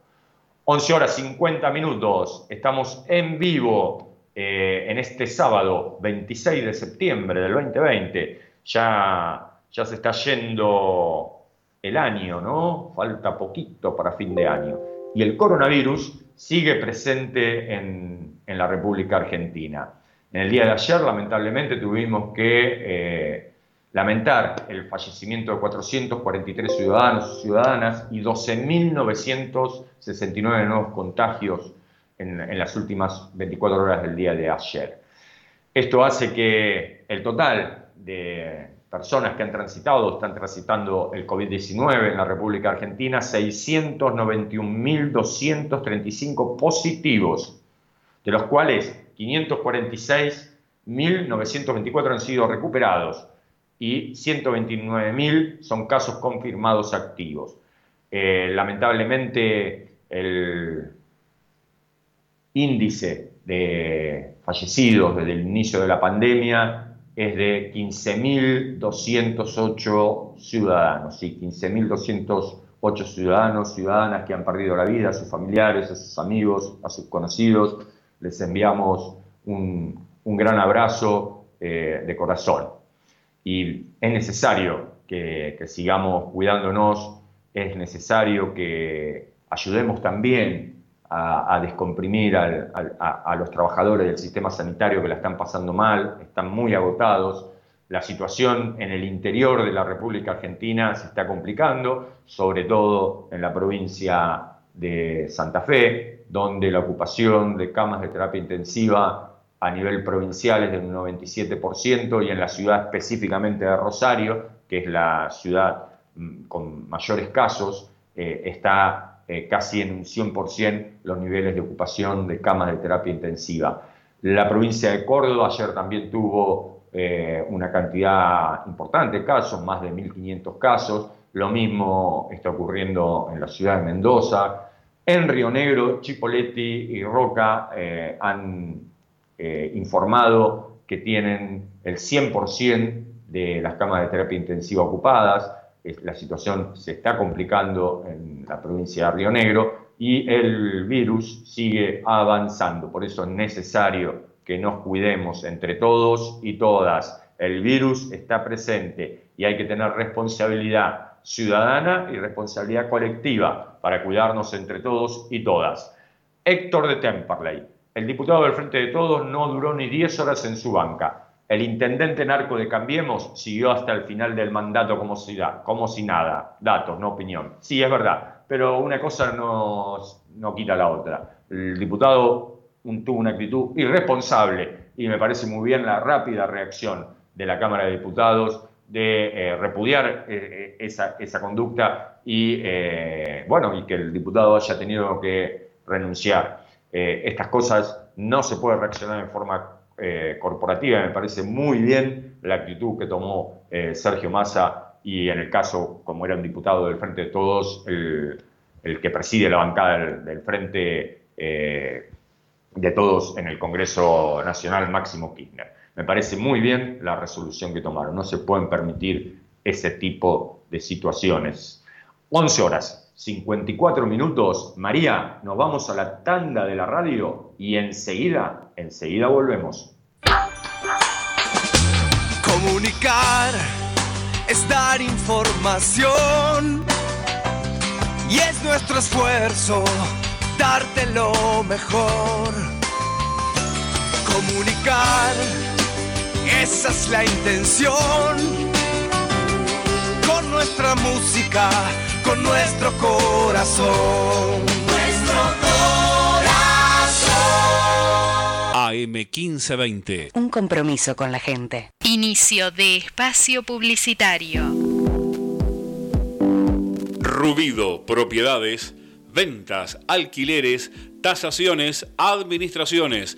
11 horas 50 minutos, estamos en vivo eh, en este sábado 26 de septiembre del 2020. Ya, ya se está yendo el año, ¿no? Falta poquito para fin de año. Y el coronavirus sigue presente en, en la República Argentina. En el día de ayer, lamentablemente, tuvimos que eh, lamentar el fallecimiento de 443 ciudadanos y ciudadanas y 12.969 nuevos contagios en, las últimas 24 horas del día de ayer. Esto hace que el total de personas que han transitado, están transitando el COVID-19 en la República Argentina, 691.235 positivos, de los cuales 546.924 han sido recuperados y 129.000 son casos confirmados activos. Eh, lamentablemente el índice de fallecidos desde el inicio de la pandemia es de 15.208 ciudadanos, sí, 15.208 ciudadanos, ciudadanas que han perdido la vida, a sus familiares, a sus amigos, a sus conocidos. Les enviamos un, gran abrazo eh, de corazón y es necesario que, sigamos cuidándonos, es necesario que ayudemos también a, descomprimir a, los trabajadores del sistema sanitario que la están pasando mal, están muy agotados. La situación en el interior de la República Argentina se está complicando, sobre todo en la provincia de Santa Fe, donde la ocupación de camas de terapia intensiva a nivel provincial es del 97% y en la ciudad específicamente de Rosario, que es la ciudad mm, con mayores casos, eh, está eh, casi en un 100% los niveles de ocupación de camas de terapia intensiva. La provincia de Córdoba ayer también tuvo eh, una cantidad importante de casos, más de 1.500 casos. Lo mismo está ocurriendo en la ciudad de Mendoza. En Río Negro, Chipoletti y Roca han informado que tienen el 100% de las camas de terapia intensiva ocupadas la situación se está complicando en la provincia de Río Negro y el virus sigue avanzando. Por eso es necesario que nos cuidemos entre todos y todas. El virus está presente y hay que tener responsabilidad ciudadana y responsabilidad colectiva para cuidarnos entre todos y todas. Héctor de Temperley, el diputado del Frente de Todos, no duró ni 10 horas en su banca el intendente narco de Cambiemos siguió hasta el final del mandato como si, nada. Datos, no opinión. Sí, es verdad, pero una cosa no, no quita la otra. El diputado tuvo una actitud irresponsable y me parece muy bien la rápida reacción de la Cámara de Diputados de eh, repudiar eh, eh, esa, esa, conducta y, bueno, y que el diputado haya tenido que renunciar. estas cosas no se puede reaccionar en forma corporativa. Me parece muy bien la actitud que tomó Sergio Massa y en el caso, como era un diputado del Frente de Todos, el, que preside la bancada del, Frente eh, de Todos en el Congreso Nacional, Máximo Kirchner. Me parece muy bien la resolución que tomaron. No se pueden permitir ese tipo de situaciones. 11 horas, 54 minutos. María, nos vamos a la tanda de la radio y enseguida Enseguida volvemos. Comunicar es dar información y es nuestro esfuerzo darte lo mejor. Comunicar, esa es la intención. Con nuestra música, con nuestro corazón. Nuestro AM1520. Un compromiso con la gente. Inicio de espacio publicitario. Rubido, propiedades, ventas, alquileres, tasaciones, administraciones.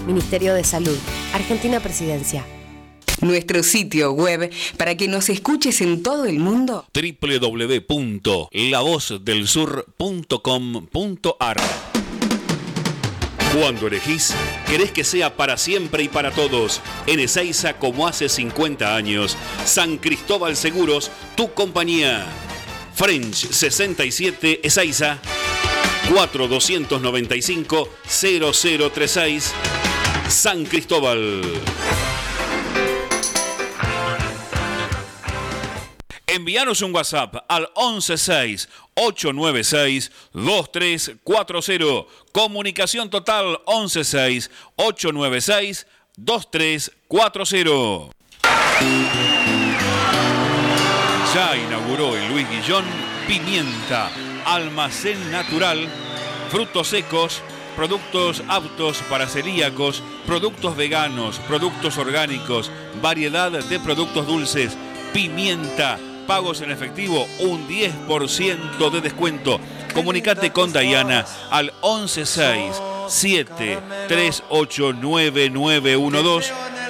Ministerio de Salud, Argentina Presidencia. Nuestro sitio web para que nos escuches en todo el mundo. www.lavozdelsur.com.ar Cuando elegís, querés que sea para siempre y para todos. En Ezeiza, como hace 50 años. San Cristóbal Seguros, tu compañía. French 67 Ezeiza 4295 0036 San Cristóbal. Envíanos un WhatsApp al 116 896 2340. Comunicación total 116 896 2340. inauguró en Luis Guillón Pimienta, almacén natural, frutos secos, productos aptos para celíacos, productos veganos, productos orgánicos, variedad de productos dulces, pimienta, pagos en efectivo, un 10% de descuento. Comunicate con Dayana al 116 7389912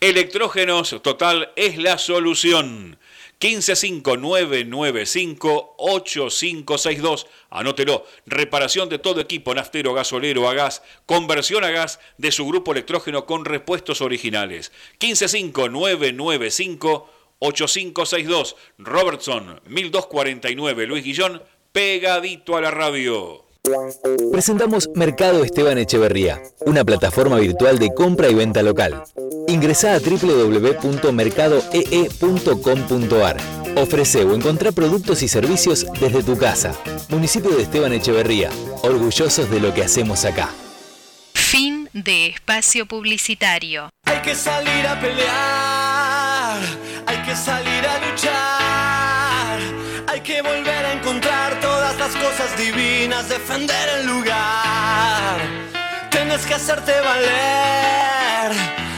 Electrógenos Total es la solución. 1559958562. Anótelo. Reparación de todo equipo naftero, gasolero, a gas, conversión a gas de su grupo electrógeno con repuestos originales. 1559958562. Robertson 1249 Luis Guillón, pegadito a la radio. Presentamos Mercado Esteban Echeverría, una plataforma virtual de compra y venta local. Ingresa a www.mercadoee.com.ar. Ofrece o encontrá productos y servicios desde tu casa. Municipio de Esteban Echeverría, orgullosos de lo que hacemos acá. Fin de espacio publicitario. Hay que salir a pelear, hay que salir a luchar, hay que volver a encontrar divinas, defender el lugar. Tienes que hacerte valer,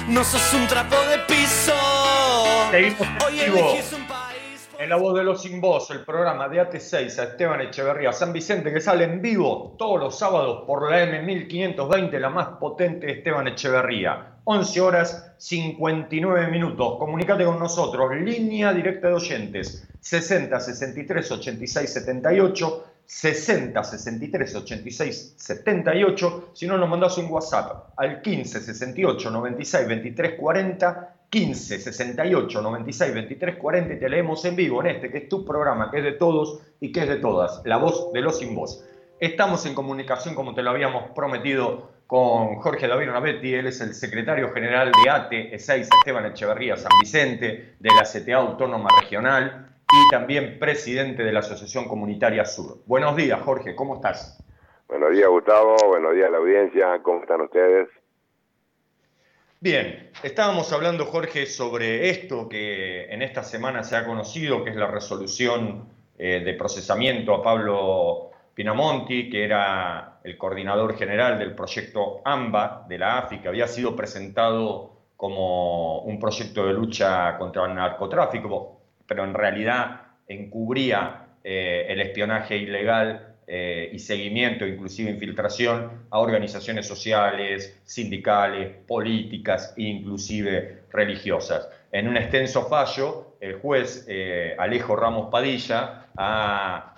no sos un trapo de piso. Seguimos en Hoy un país. En la voz de los sin voz, el programa de AT6 a Esteban Echeverría San Vicente que sale en vivo todos los sábados por la M1520, la más potente de Esteban Echeverría. 11 horas 59 minutos. Comunicate con nosotros. Línea directa de oyentes 60 63 86 78. 60 63 86 78. Si no, nos mandás un WhatsApp al 15 68 96 23 40. 15 68 96 23 40 y te leemos en vivo en este que es tu programa, que es de todos y que es de todas, la voz de los sin voz. Estamos en comunicación, como te lo habíamos prometido, con Jorge David Navetti, él es el secretario general de ATE, E6 Esteban Echeverría San Vicente, de la CTA Autónoma Regional y también presidente de la Asociación Comunitaria Sur. Buenos días, Jorge, ¿cómo estás? Buenos días, Gustavo. Buenos días a la audiencia. ¿Cómo están ustedes? Bien, estábamos hablando, Jorge, sobre esto que en esta semana se ha conocido, que es la resolución eh, de procesamiento a Pablo Pinamonti, que era el coordinador general del proyecto AMBA de la AFI, que había sido presentado como un proyecto de lucha contra el narcotráfico, pero en realidad encubría eh, el espionaje ilegal eh, y seguimiento, inclusive infiltración, a organizaciones sociales, sindicales, políticas e inclusive religiosas. En un extenso fallo, el juez eh, Alejo Ramos Padilla ha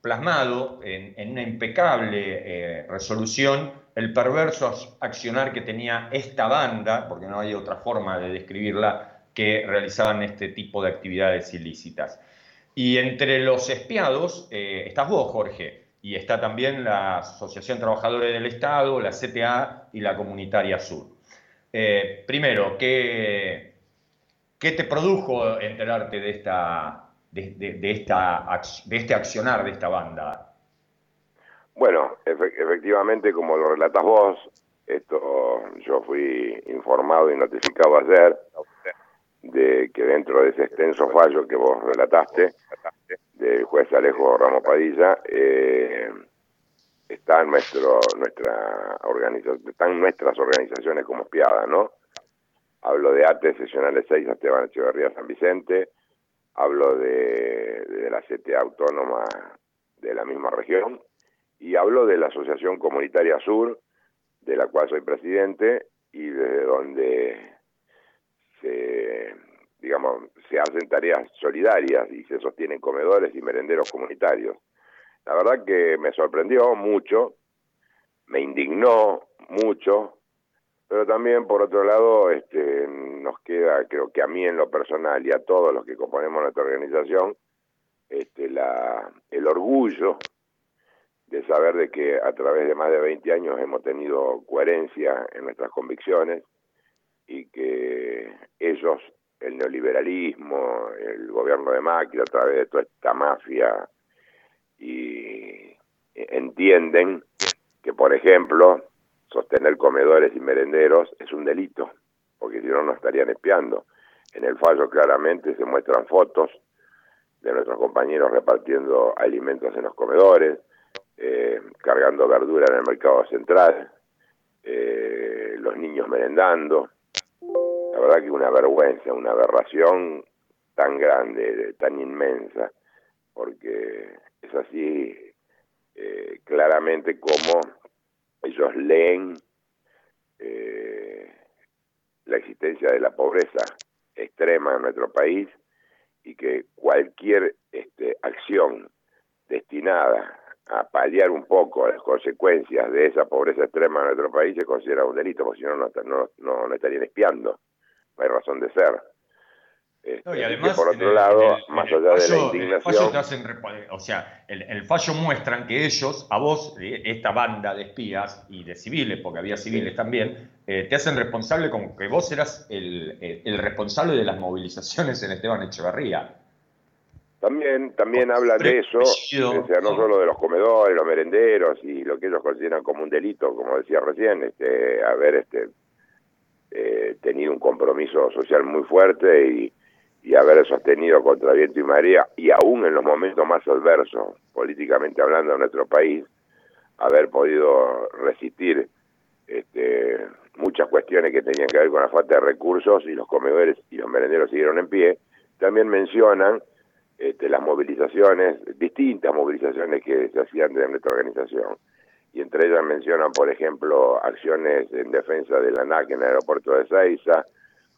plasmado en, una impecable resolución el perverso accionar que tenía esta banda, porque no hay otra forma de describirla, que realizaban este tipo de actividades ilícitas. Y entre los espiados eh, estás vos, Jorge, y está también la Asociación Trabajadores del Estado, la CTA y la Comunitaria Sur. Eh, primero, ¿qué, ¿qué, te produjo enterarte de, esta, de, esta, de este accionar de esta banda? Bueno, efe efectivamente, como lo relatas vos, esto yo fui informado y notificado ayer de que dentro de ese extenso fallo que vos relataste, del juez Alejo Ramos Padilla, eh, está nuestro, nuestra organización, están nuestras organizaciones como espiadas, ¿no? Hablo de ATE Sesionales 6 Esteban Echeverría San Vicente, hablo de, de la CTA Autónoma de la misma región, y hablo de la Asociación Comunitaria Sur, de la cual soy presidente, y desde donde se, digamos, se hacen tareas solidarias y se sostienen comedores y merenderos comunitarios. La verdad que me sorprendió mucho, me indignó mucho, pero también por otro lado este, nos queda, creo que a mí en lo personal y a todos los que componemos nuestra organización, este, la, el orgullo de saber de que a través de más de 20 años hemos tenido coherencia en nuestras convicciones y que ellos, el neoliberalismo, el gobierno de Macri, a través de toda esta mafia, y entienden que, por ejemplo, sostener comedores y merenderos es un delito, porque si no, no estarían espiando. En el fallo claramente se muestran fotos de nuestros compañeros repartiendo alimentos en los comedores, eh, cargando verdura en el mercado central, eh, los niños merendando. Verdad que una vergüenza, una aberración tan grande, tan inmensa, porque es así eh, claramente como ellos leen la existencia de la pobreza extrema en nuestro país y que cualquier este, acción destinada a paliar un poco las consecuencias de esa pobreza extrema en nuestro país se considera un delito, porque si no, no, no, no estarían espiando, hay razón de ser. Este, y además, por otro lado, más allá de la indignación. o sea, el, el, fallo muestran que ellos, a vos, esta banda de espías y de civiles, porque había civiles también, eh, te hacen responsable como que vos eras el, el, responsable de las movilizaciones en Esteban Echeverría. También, también hablan de eso, o sea, no solo de los comedores, los merenderos y lo que ellos consideran como un delito, como decía recién, este, haber este, eh, tenido un compromiso social muy fuerte y, y haber sostenido contra viento y marea, y aún en los momentos más adversos, políticamente hablando, de nuestro país, haber podido resistir este, muchas cuestiones que tenían que ver con la falta de recursos y los comedores y los merenderos siguieron en pie. También mencionan este, las movilizaciones, distintas movilizaciones que se hacían de nuestra organización. Y entre ellas mencionan, por ejemplo, acciones en defensa de la ANAC en el aeropuerto de Seiza,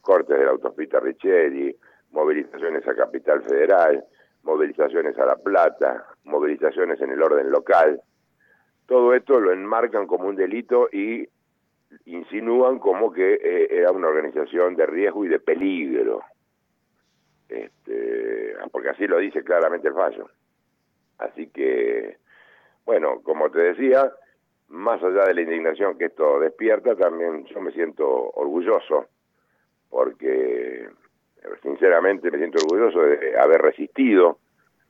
cortes de la autopista Richelli, movilizaciones a Capital Federal, movilizaciones a La Plata, movilizaciones en el orden local. Todo esto lo enmarcan como un delito y insinúan como que eh, era una organización de riesgo y de peligro este, porque así lo dice claramente el fallo. Así que, bueno, como te decía, más allá de la indignación que esto despierta, también yo me siento orgulloso, porque sinceramente me siento orgulloso de haber resistido,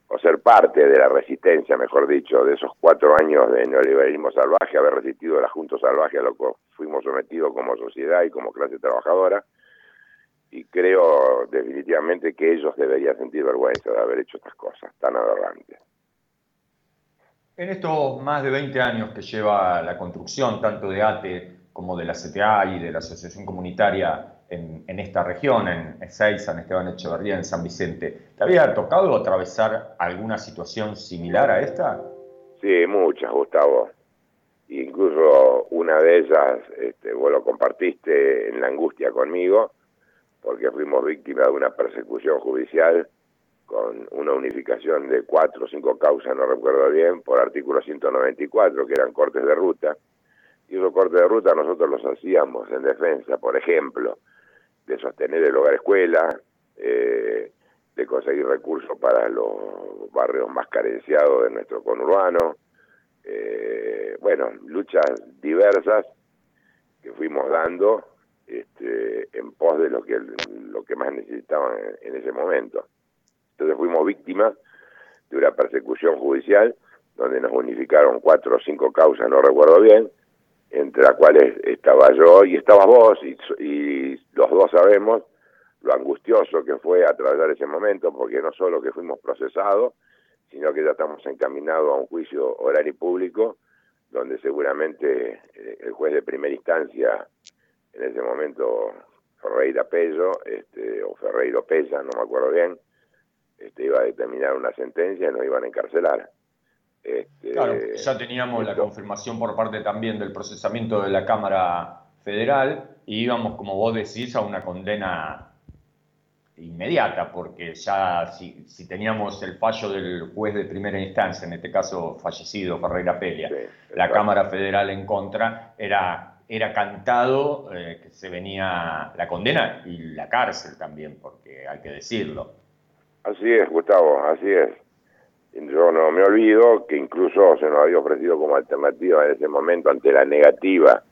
o ser parte de la resistencia, mejor dicho, de esos cuatro años de neoliberalismo salvaje, haber resistido el ajunto salvaje a lo que fuimos sometidos como sociedad y como clase trabajadora, y creo definitivamente que ellos deberían sentir vergüenza de haber hecho estas cosas tan aberrantes. En estos más de 20 años que lleva la construcción tanto de ATE como de la CTA y de la Asociación Comunitaria en, esta región, en Ezeiza, en Esteban Echeverría, en San Vicente, ¿te había tocado atravesar alguna situación similar a esta? Sí, muchas, Gustavo. Incluso una de ellas, este, vos lo compartiste en la angustia conmigo, porque fuimos víctimas de una persecución judicial con una unificación de cuatro o cinco causas, no recuerdo bien, por artículo 194, que eran cortes de ruta. Y esos cortes de ruta nosotros los hacíamos en defensa, por ejemplo, de sostener el hogar escuela, eh, de conseguir recursos para los barrios más carenciados de nuestro conurbano, eh, bueno, luchas diversas que fuimos dando este, en pos de lo que lo que más necesitaban en, ese momento. Entonces fuimos víctimas de una persecución judicial donde nos unificaron cuatro o cinco causas, no recuerdo bien, entre las cuales estaba yo y estabas vos, y, y los dos sabemos lo angustioso que fue atravesar ese momento, porque no solo que fuimos procesados, sino que ya estamos encaminados a un juicio oral y público, donde seguramente eh, el juez de primera instancia en ese momento Ferreira Pello, este, o Ferreiro Pella, no me acuerdo bien, este, iba a determinar una sentencia y nos iban a encarcelar. Este, claro, ya teníamos la confirmación por parte también del procesamiento de la Cámara Federal y íbamos, como vos decís, a una condena inmediata, porque ya si, teníamos el fallo del juez de primera instancia, en este caso fallecido Ferreira Pelia, la Cámara Federal en contra, era era cantado eh, que se venía la condena y la cárcel también, porque hay que decirlo. Así es, Gustavo, así es. Yo no me olvido que incluso se nos había ofrecido como alternativa en ese momento ante la negativa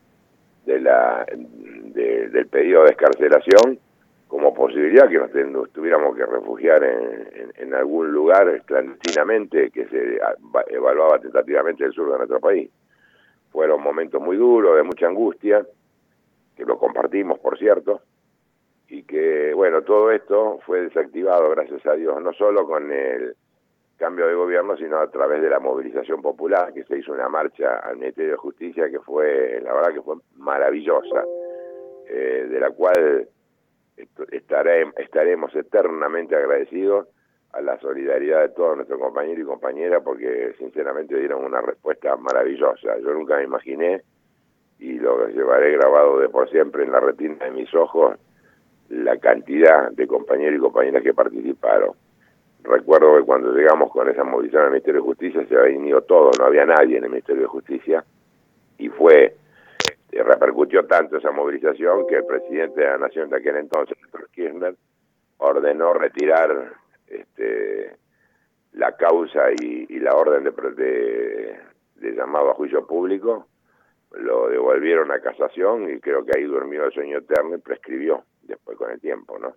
de la, del pedido de escarcelación como posibilidad que nos, tuviéramos que refugiar en, algún lugar clandestinamente que se evaluaba tentativamente el sur de nuestro país. Fueron momentos muy duros, de mucha angustia, que lo compartimos, por cierto, y que, bueno, todo esto fue desactivado, gracias a Dios, no solo con el cambio de gobierno, sino a través de la movilización popular, que se hizo una marcha al Ministerio de Justicia que fue, la verdad que fue maravillosa, eh, de la cual estaremos eternamente agradecidos a la solidaridad de todos nuestros compañeros y compañeras, porque sinceramente dieron una respuesta maravillosa. Yo nunca me imaginé, y lo llevaré grabado de por siempre en la retina de mis ojos, la cantidad de compañeros y compañeras que participaron. Recuerdo que cuando llegamos con esa movilización al Ministerio de Justicia se habían ido todos, no había nadie en el Ministerio de Justicia y fue, eh, repercutió tanto esa movilización que el presidente de la Nación de aquel entonces, Kirchner, ordenó retirar este, la causa y, la orden de, de, llamado a juicio público, lo devolvieron a casación y creo que ahí durmió el sueño eterno y prescribió después con el tiempo, ¿no?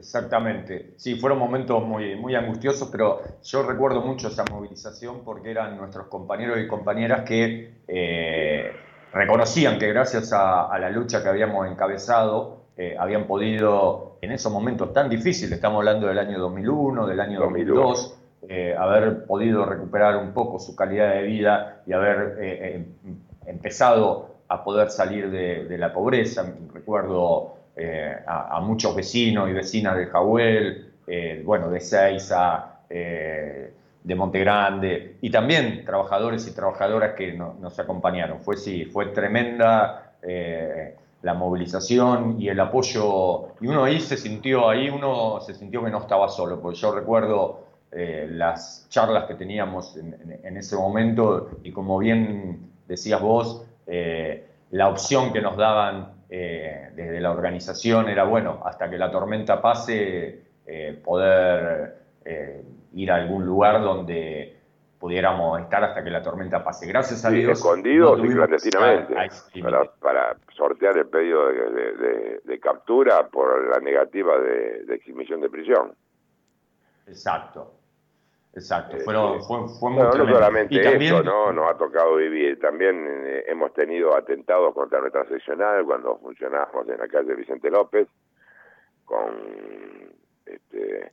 Exactamente. Sí, fueron momentos muy, muy angustiosos, pero yo recuerdo mucho esa movilización porque eran nuestros compañeros y compañeras que eh, reconocían que gracias a, la lucha que habíamos encabezado, eh, habían podido, en esos momentos tan difíciles, estamos hablando del año 2001, del año 2002, eh, haber podido recuperar un poco su calidad de vida y haber empezado a poder salir de, la pobreza. Recuerdo eh, a, muchos vecinos y vecinas de Jahuel, eh, bueno, de Seiza, eh, de Monte Grande, y también trabajadores y trabajadoras que nos acompañaron. Fue, sí, fue tremenda la movilización y el apoyo, y uno ahí se sintió, ahí uno se sintió que no estaba solo, porque yo recuerdo las charlas que teníamos en, ese momento y como bien decías vos, la opción que nos daban eh, desde la organización era, bueno, hasta que la tormenta pase, eh, poder eh, ir a algún lugar donde pudiéramos estar hasta que la tormenta pase. Gracias a Dios. Escondidos y clandestinamente. Para, sortear el pedido de, captura por la negativa de, de exhibición de prisión. Exacto. Exacto, fue, fue, muy No solamente eso, ¿no? Nos ha tocado vivir. También eh, hemos tenido atentados contra nuestra seccional cuando funcionábamos en la calle Vicente López, con este,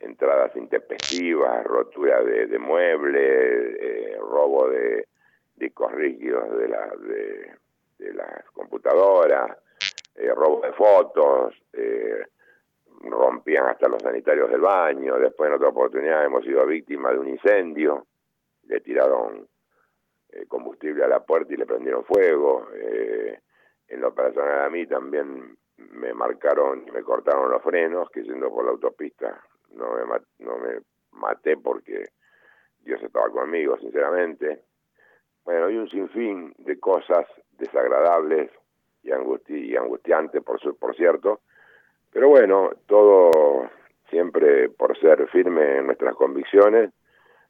entradas intempestivas, rotura de, muebles, eh, robo de discos rígidos de, la, de, las computadoras, eh, robo de fotos, eh, rompían hasta los sanitarios del baño, después en otra oportunidad hemos sido víctimas de un incendio, le tiraron eh, combustible a la puerta y le prendieron fuego, eh, en lo personal a mí también me marcaron, me cortaron los frenos, que yendo por la autopista no me, no me maté porque Dios estaba conmigo, sinceramente. Bueno, hay un sinfín de cosas desagradables y, y angustiantes, por, por cierto, pero bueno, todo siempre por ser firme en nuestras convicciones,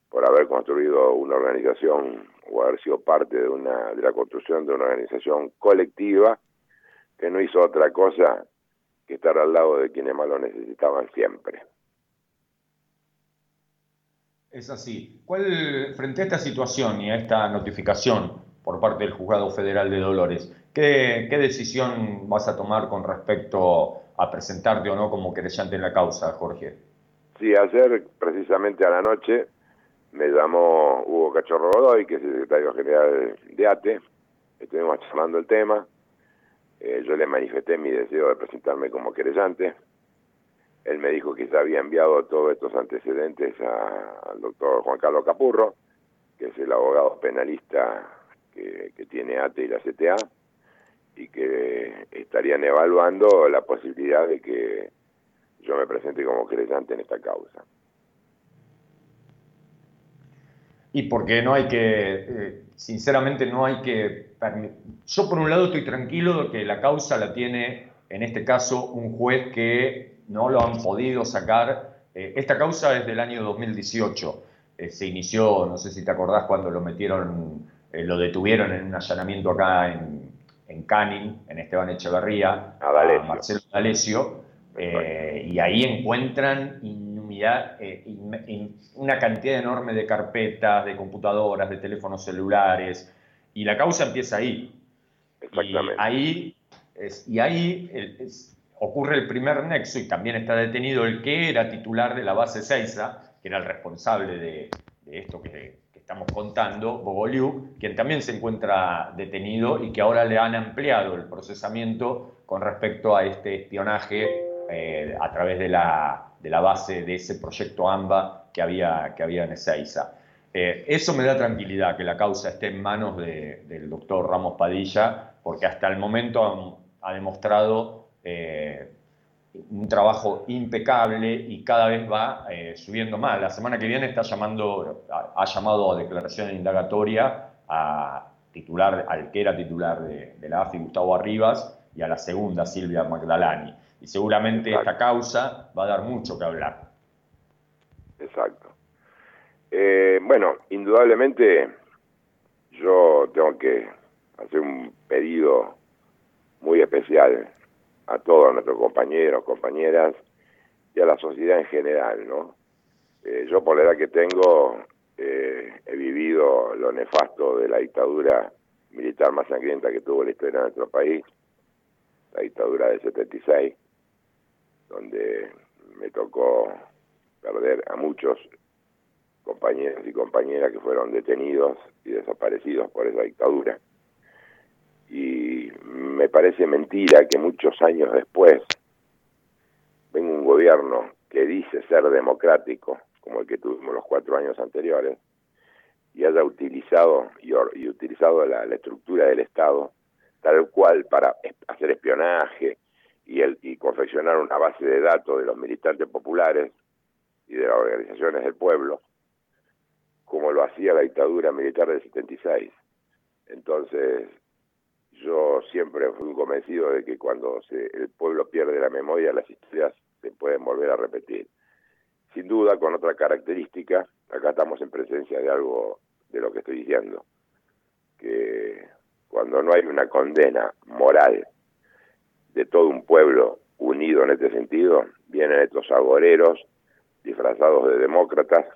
por haber construido una organización o haber sido parte de, una, de la construcción de una organización colectiva que no hizo otra cosa que estar al lado de quienes más lo necesitaban siempre. Es así. ¿Cuál, frente a esta situación y a esta notificación por parte del Juzgado Federal de Dolores, qué, qué decisión vas a tomar con respecto a presentarte o no como querellante en la causa, Jorge. Sí, ayer, precisamente a la noche, me llamó Hugo Cachorro Godoy, que es el secretario general de ATE, estuvimos charlando el tema, eh, yo le manifesté mi deseo de presentarme como querellante, él me dijo que se había enviado todos estos antecedentes al doctor Juan Carlos Capurro, que es el abogado penalista que, que tiene ATE y la CTA, y que estarían evaluando la posibilidad de que yo me presente como creyente en esta causa. Y porque no hay que, eh, sinceramente no hay que, yo por un lado estoy tranquilo de que la causa la tiene en este caso un juez que no lo han podido sacar esta causa es del año 2018. se inició, no sé si te acordás, cuando lo metieron, lo detuvieron en un allanamiento acá en, en Canin, en Esteban Echeverría, a, Marcelo D'Alessio, y ahí encuentran eh, una cantidad enorme de carpetas, de computadoras, de teléfonos celulares, y la causa empieza ahí. Exactamente. Y ahí, y ahí ocurre el primer nexo y también está detenido el que era titular de la base Seiza, que era el responsable de, esto que, estamos contando, Bogoliu, quien también se encuentra detenido y que ahora le han ampliado el procesamiento con respecto a este espionaje eh, a través de la de la base de ese proyecto AMBA que había, que había en Ezeiza. Eh, eso me da tranquilidad, que la causa esté en manos del doctor Ramos Padilla, porque hasta el momento ha, demostrado eh, un trabajo impecable y cada vez va eh, subiendo más. La semana que viene está llamando, ha, llamado a declaración indagatoria a titular, al que era titular de, de la AFI, Gustavo Arribas, y a la segunda, Silvia Magdalani y seguramente esta causa va a dar mucho que hablar. Exacto. Eh, bueno, indudablemente yo tengo que hacer un pedido muy especial a todos nuestros compañeros, compañeras y a la sociedad en general, ¿no? Eh, yo por la edad que tengo eh, he vivido lo nefasto de la dictadura militar más sangrienta que tuvo la historia de nuestro país, la dictadura del 76, donde me tocó perder a muchos compañeros y compañeras que fueron detenidos y desaparecidos por esa dictadura. Y me parece mentira que muchos años después venga un gobierno que dice ser democrático, como el que tuvimos los cuatro años anteriores, y haya utilizado y, utilizado la estructura del Estado tal cual para hacer espionaje, y, el, y confeccionar una base de datos de los militantes populares y de las organizaciones del pueblo, como lo hacía la dictadura militar del 76. Entonces, yo siempre fui convencido de que cuando se, el pueblo pierde la memoria, las historias se pueden volver a repetir. Sin duda, con otra característica, acá estamos en presencia de algo de lo que estoy diciendo, que cuando no hay una condena moral de todo un pueblo unido en este sentido, vienen estos agoreros disfrazados de demócratas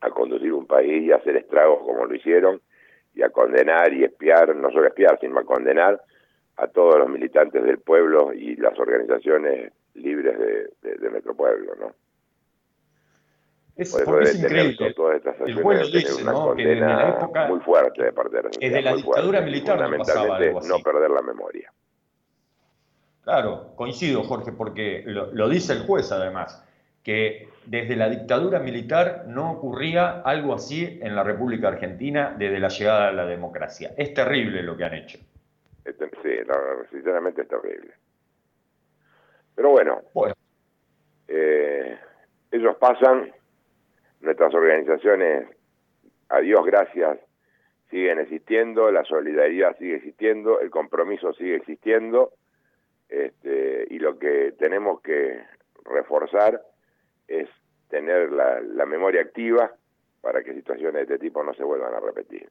a conducir un país y hacer estragos como lo hicieron y a condenar y espiar, no solo espiar, sino a condenar a todos los militantes del pueblo y las organizaciones libres de, nuestro pueblo, ¿no? Es, increíble. Todas estas el juez dice, ¿no? que desde la época muy fuerte de parte de la, de la dictadura militar no, no perder la memoria. Claro, coincido, Jorge, porque lo, dice el juez además, que desde la dictadura militar no ocurría algo así en la República Argentina desde la llegada de la democracia. Es terrible lo que han hecho. Sí, sinceramente es terrible. Pero bueno, bueno. Eh, ellos pasan, nuestras organizaciones, a Dios gracias, siguen existiendo, la solidaridad sigue existiendo, el compromiso sigue existiendo este, y lo que tenemos que reforzar es tener la, memoria activa para que situaciones de este tipo no se vuelvan a repetir.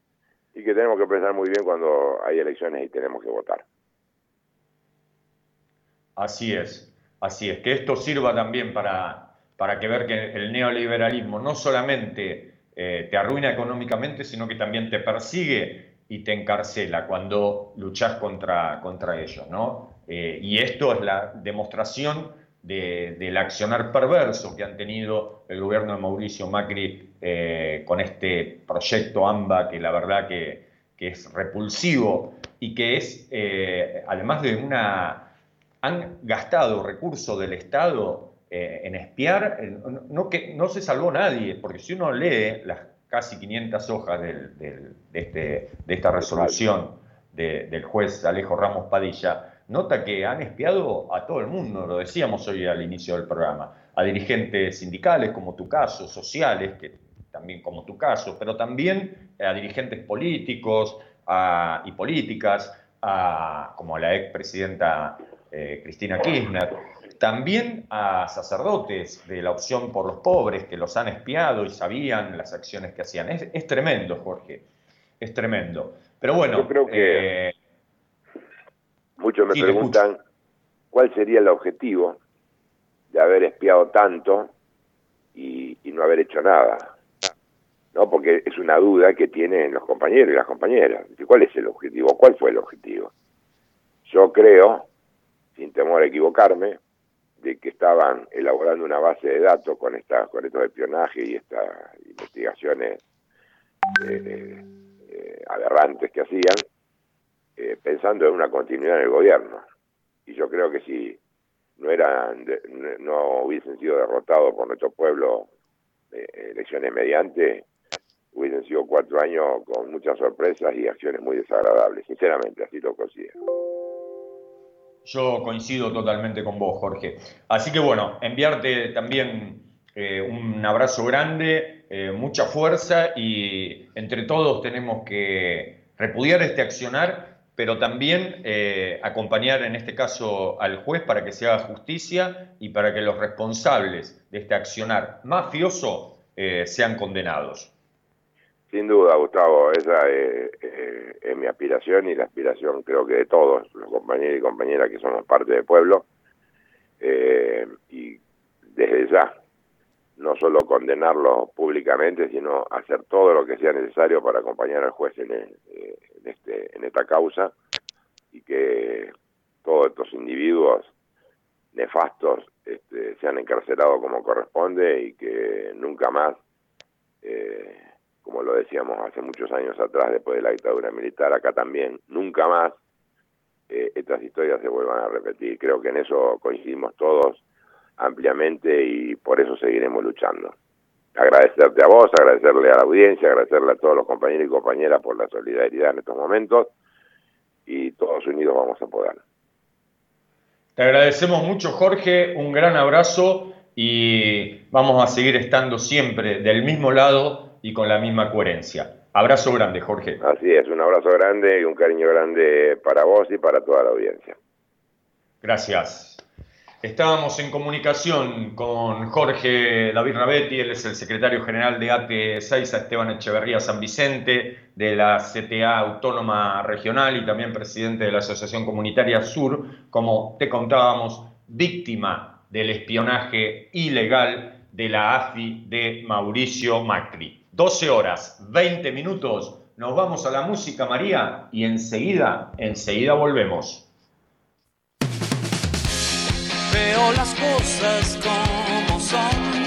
Y que tenemos que pensar muy bien cuando hay elecciones y tenemos que votar. Así es, así es. Que esto sirva también para, para que ver que el neoliberalismo no solamente eh, te arruina económicamente, sino que también te persigue y te encarcela cuando luchas contra, contra ellos, ¿no? Eh, y esto es la demostración del accionar perverso que han tenido el gobierno de Mauricio Macri eh, con este proyecto AMBA, que la verdad que, es repulsivo y que es, eh, además de una... Han gastado recursos del Estado en espiar, no, que, no se salvó nadie, porque si uno lee las casi 500 hojas de, este, de esta resolución del juez Alejo Ramos Padilla, nota que han espiado a todo el mundo, lo decíamos hoy al inicio del programa, a dirigentes sindicales como tu caso, sociales, que también como tu caso, pero también a dirigentes políticos y políticas, como a la expresidenta eh, Cristina Kirchner. también a sacerdotes de la opción por los pobres que los han espiado y sabían las acciones que hacían. Es, tremendo, Jorge, es tremendo. Pero bueno, yo creo que eh, muchos me preguntan cuál sería el objetivo de haber espiado tanto y, y no haber hecho nada. ¿no? Porque es una duda que tienen los compañeros y las compañeras. ¿Cuál es el objetivo? ¿Cuál fue el objetivo? Yo creo, sin temor a equivocarme, de que estaban elaborando una base de datos con estas con estos espionajes y estas investigaciones eh, eh, aberrantes que hacían, eh, pensando en una continuidad en el gobierno. Y yo creo que si no eran no hubiesen sido derrotados por nuestro pueblo elecciones mediante, hubiesen sido cuatro años con muchas sorpresas y acciones muy desagradables, sinceramente, así lo considero. Yo coincido totalmente con vos, Jorge. Así que bueno, enviarte también eh, un abrazo grande, eh, mucha fuerza y entre todos tenemos que repudiar este accionar, pero también eh, acompañar en este caso al juez para que se haga justicia y para que los responsables de este accionar mafioso sean condenados. Sin duda, Gustavo, esa es, mi aspiración y la aspiración creo que de todos los compañeros y compañeras que somos parte del pueblo. Eh, y desde ya, no solo condenarlo públicamente, sino hacer todo lo que sea necesario para acompañar al juez en, eh, este, en esta causa y que todos estos individuos nefastos este, sean encarcelados como corresponde y que nunca más eh, como lo decíamos hace muchos años atrás, después de la dictadura militar, acá también, nunca más eh, estas historias se vuelvan a repetir. Creo que en eso coincidimos todos ampliamente y por eso seguiremos luchando. Agradecerte a vos, agradecerle a la audiencia, agradecerle a todos los compañeros y compañeras por la solidaridad en estos momentos y todos unidos vamos a poder. Te agradecemos mucho, Jorge, un gran abrazo y vamos a seguir estando siempre del mismo lado y con la misma coherencia. Abrazo grande, Jorge. Así es, un abrazo grande y un cariño grande para vos y para toda la audiencia. Gracias. Estábamos en comunicación con Jorge David Rabetti, él es el secretario general de ATE 6 Esteban Echeverría San Vicente, de la CTA Autónoma Regional y también presidente de la Asociación Comunitaria Sur, como te contábamos, víctima del espionaje ilegal de la AFI de Mauricio Macri. 12 horas, 20 minutos. Nos vamos a la música, María, y enseguida, enseguida volvemos. Veo las cosas como son.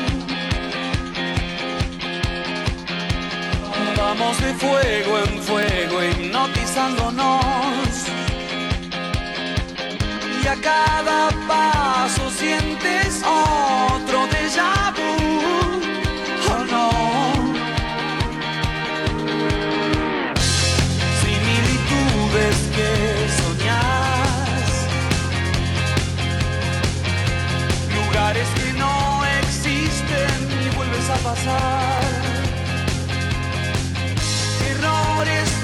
Vamos de fuego en fuego, hipnotizándonos. Y a cada paso sientes otro déjà vu. Oh no. que lugares que no existen y vuelves a pasar, errores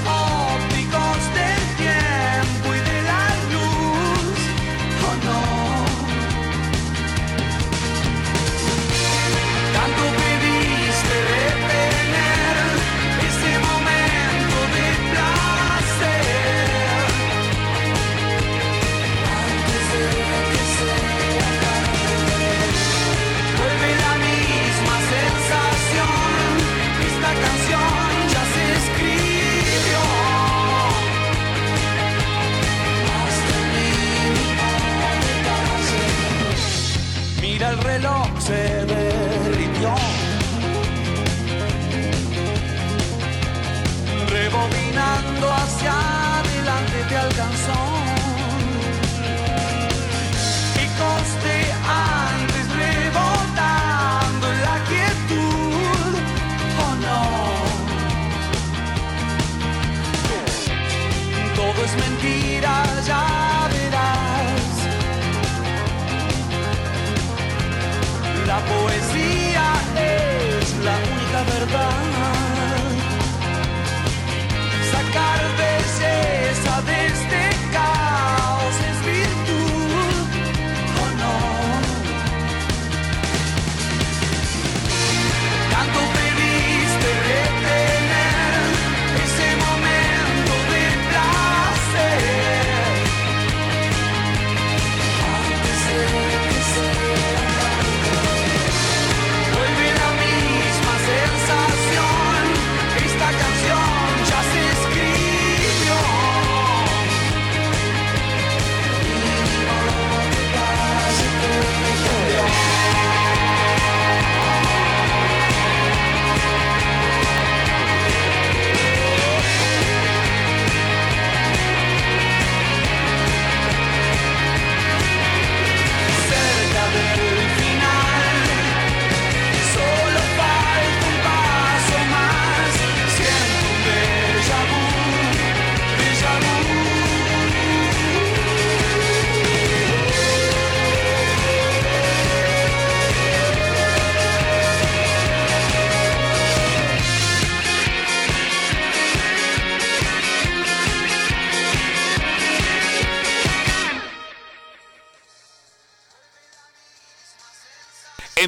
hacia adelante te alcanzó.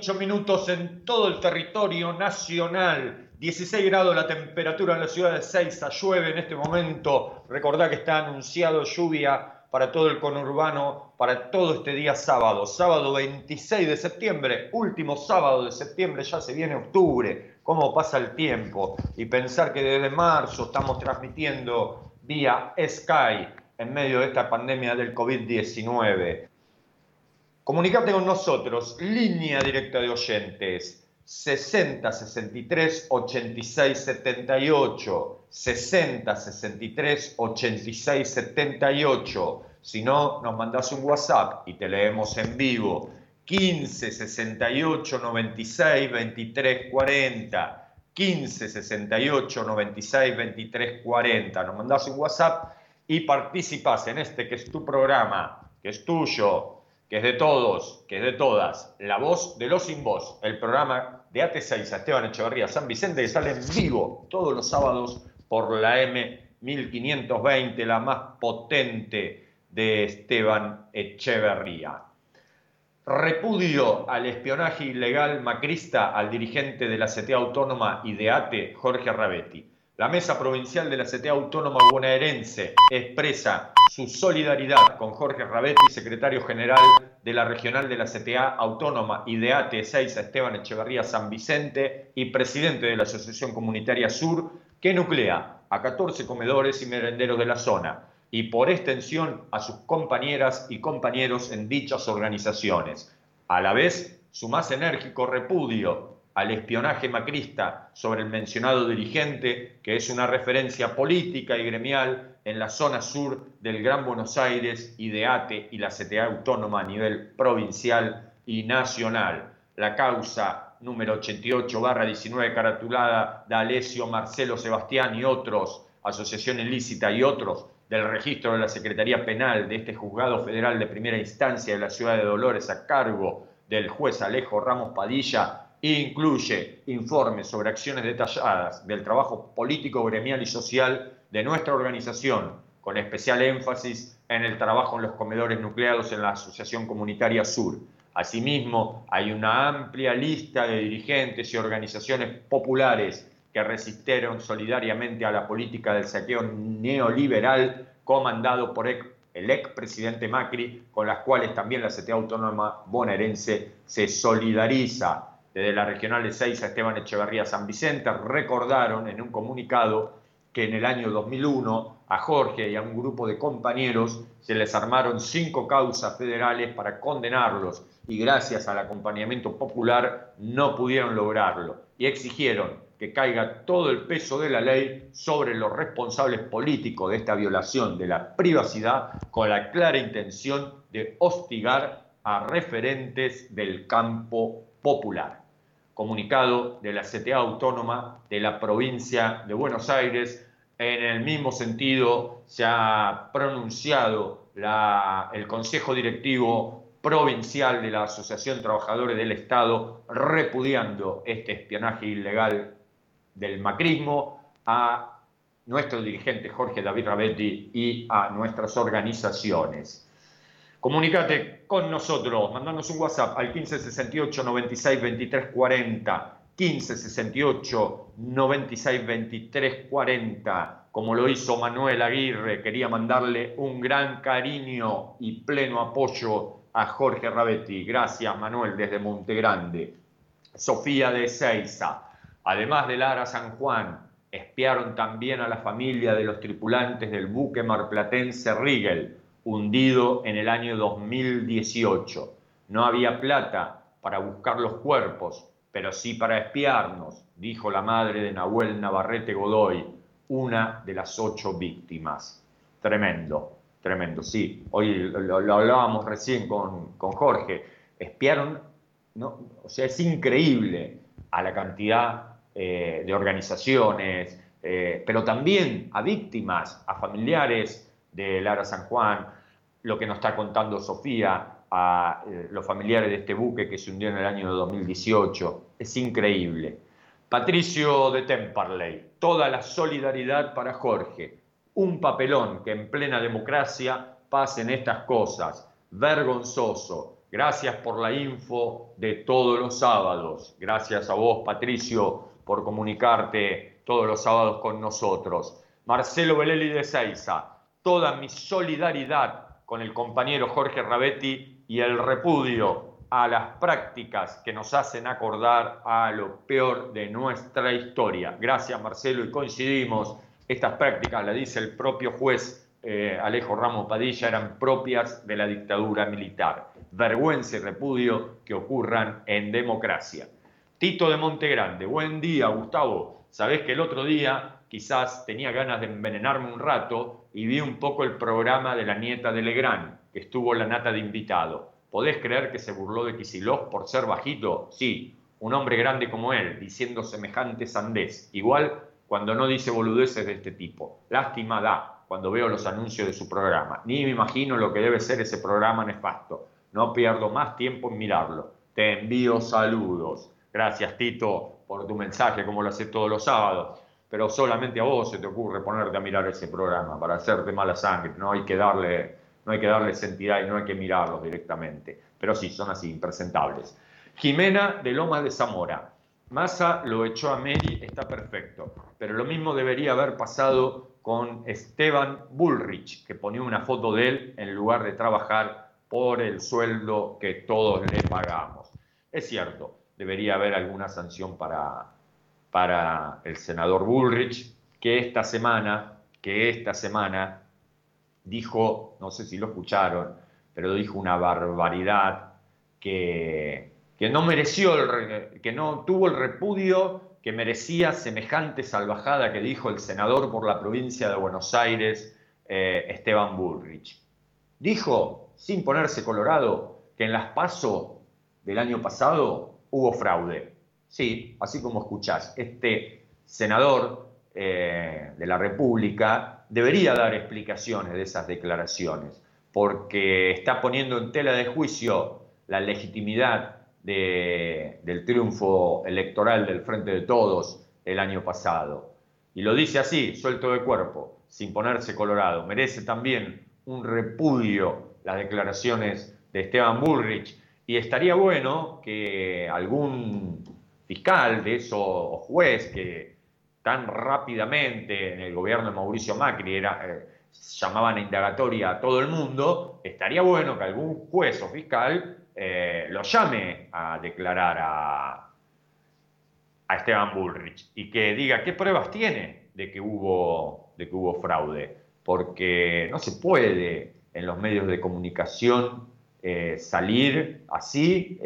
28 minutos en todo el territorio nacional. 16 grados la temperatura en la ciudad de Seiza. Llueve en este momento. Recordá que está anunciado lluvia para todo el conurbano, para todo este día sábado. Sábado 26 de septiembre, último sábado de septiembre, ya se viene octubre. Cómo pasa el tiempo. Y pensar que desde marzo estamos transmitiendo vía Sky en medio de esta pandemia del COVID-19. Comunicate con nosotros, línea directa de oyentes, 60 63 86 78, 60 63 86 78. Si no, nos mandás un WhatsApp y te leemos en vivo. 15 68 96 23 40. 15 68 96 23 40. Nos mandás un WhatsApp y participás en este que es tu programa, que es tuyo, que es de todos, que es de todas, La Voz de los Sin Voz, el programa de AT6 Esteban Echeverría San Vicente que sale en vivo todos los sábados por la M1520, la más potente de Esteban Echeverría. Repudio al espionaje ilegal macrista al dirigente de la CTA Autónoma y de ATE, Jorge Rabetti. La Mesa Provincial de la CTA Autónoma Bonaerense expresa su solidaridad con Jorge Rabetti, secretario general de la Regional de la CTA Autónoma y de AT6 Esteban Echeverría San Vicente y presidente de la Asociación Comunitaria Sur, que nuclea a 14 comedores y merenderos de la zona y por extensión a sus compañeras y compañeros en dichas organizaciones. A la vez, su más enérgico repudio al espionaje macrista sobre el mencionado dirigente, que es una referencia política y gremial en la zona sur del Gran Buenos Aires y de ATE y la CTA autónoma a nivel provincial y nacional. La causa número 88 barra 19 caratulada de Alessio Marcelo Sebastián y otros, asociación ilícita y otros, del registro de la Secretaría Penal de este juzgado federal de primera instancia de la ciudad de Dolores a cargo del juez Alejo Ramos Padilla, incluye informes sobre acciones detalladas del trabajo político, gremial y social de nuestra organización, con especial énfasis en el trabajo en los comedores nucleados en la Asociación Comunitaria Sur. Asimismo, hay una amplia lista de dirigentes y organizaciones populares que resistieron solidariamente a la política del saqueo neoliberal comandado por el expresidente Macri, con las cuales también la CTA Autónoma bonaerense se solidariza desde la regional de Seiza, Esteban Echeverría San Vicente, recordaron en un comunicado que en el año 2001 a Jorge y a un grupo de compañeros se les armaron cinco causas federales para condenarlos y gracias al acompañamiento popular no pudieron lograrlo y exigieron que caiga todo el peso de la ley sobre los responsables políticos de esta violación de la privacidad con la clara intención de hostigar a referentes del campo popular comunicado de la CTA Autónoma de la provincia de Buenos Aires. En el mismo sentido se ha pronunciado el Consejo Directivo Provincial de la Asociación Trabajadores del Estado repudiando este espionaje ilegal del macrismo a nuestro dirigente Jorge David Rabetti y a nuestras organizaciones. Comunicate con nosotros, mandanos un WhatsApp al 1568 96 23 40, 1568 96 23 40, como lo hizo Manuel Aguirre, quería mandarle un gran cariño y pleno apoyo a Jorge Rabetti. Gracias Manuel desde Monte Grande. Sofía de Seiza, además de Lara San Juan, espiaron también a la familia de los tripulantes del buque marplatense Rigel hundido en el año 2018. No había plata para buscar los cuerpos, pero sí para espiarnos, dijo la madre de Nahuel Navarrete Godoy, una de las ocho víctimas. Tremendo, tremendo, sí. Hoy lo, hablábamos recién con, Jorge. Espiaron, o sea, es increíble a la cantidad eh, de organizaciones, eh, pero también a víctimas, a familiares, de Lara San Juan, lo que nos está contando Sofía, a eh, los familiares de este buque que se hundió en el año 2018. Es increíble. Patricio de Temperley, toda la solidaridad para Jorge. Un papelón que en plena democracia pasen estas cosas. Vergonzoso. Gracias por la info de todos los sábados. Gracias a vos, Patricio, por comunicarte todos los sábados con nosotros. Marcelo Beleli de Seiza, toda mi solidaridad con el compañero Jorge Rabetti y el repudio a las prácticas que nos hacen acordar a lo peor de nuestra historia. Gracias Marcelo y coincidimos, estas prácticas, la dice el propio juez eh, Alejo Ramos Padilla, eran propias de la dictadura militar. Vergüenza y repudio que ocurran en democracia. Tito de Montegrande, buen día Gustavo. Sabés que el otro día quizás tenía ganas de envenenarme un rato y vi un poco el programa de la nieta de Legrand, que estuvo la nata de invitado. ¿Podés creer que se burló de Kisilov por ser bajito? Sí, un hombre grande como él, diciendo semejante sandés. Igual cuando no dice boludeces de este tipo. Lástima da cuando veo los anuncios de su programa. Ni me imagino lo que debe ser ese programa nefasto. No pierdo más tiempo en mirarlo. Te envío saludos. Gracias, Tito, por tu mensaje, como lo haces todos los sábados. Pero solamente a vos se te ocurre ponerte a mirar ese programa para hacerte mala sangre. No hay que darle no hay que darles entidad y no hay que mirarlos directamente. Pero sí, son así, impresentables. Jimena de Loma de Zamora. Massa lo echó a Meri, está perfecto. Pero lo mismo debería haber pasado con Esteban Bullrich, que ponía una foto de él en lugar de trabajar por el sueldo que todos le pagamos. Es cierto, debería haber alguna sanción para, para el senador Bullrich, que esta semana, que esta semana dijo, no sé si lo escucharon, pero dijo una barbaridad que, que no mereció, que no tuvo el repudio que merecía semejante salvajada que dijo el senador por la provincia de Buenos Aires, eh, Esteban Bullrich. Dijo, sin ponerse colorado, que en las PASO del año pasado hubo fraude. Sí, así como escuchás, este senador eh, de la República debería dar explicaciones de esas declaraciones, porque está poniendo en tela de juicio la legitimidad del triunfo electoral del Frente de Todos el año pasado. Y lo dice así, suelto de cuerpo, sin ponerse colorado. Merece también un repudio las declaraciones de Esteban Bullrich. Y estaría bueno que algún fiscal o juez que tan rápidamente en el gobierno de Mauricio Macri era, eh, llamaban a indagatoria a todo el mundo, estaría bueno que algún juez o fiscal eh, lo llame a declarar a, a Esteban Bullrich y que diga qué pruebas tiene de que hubo, de que hubo fraude, porque no se puede en los medios de comunicación eh, salir así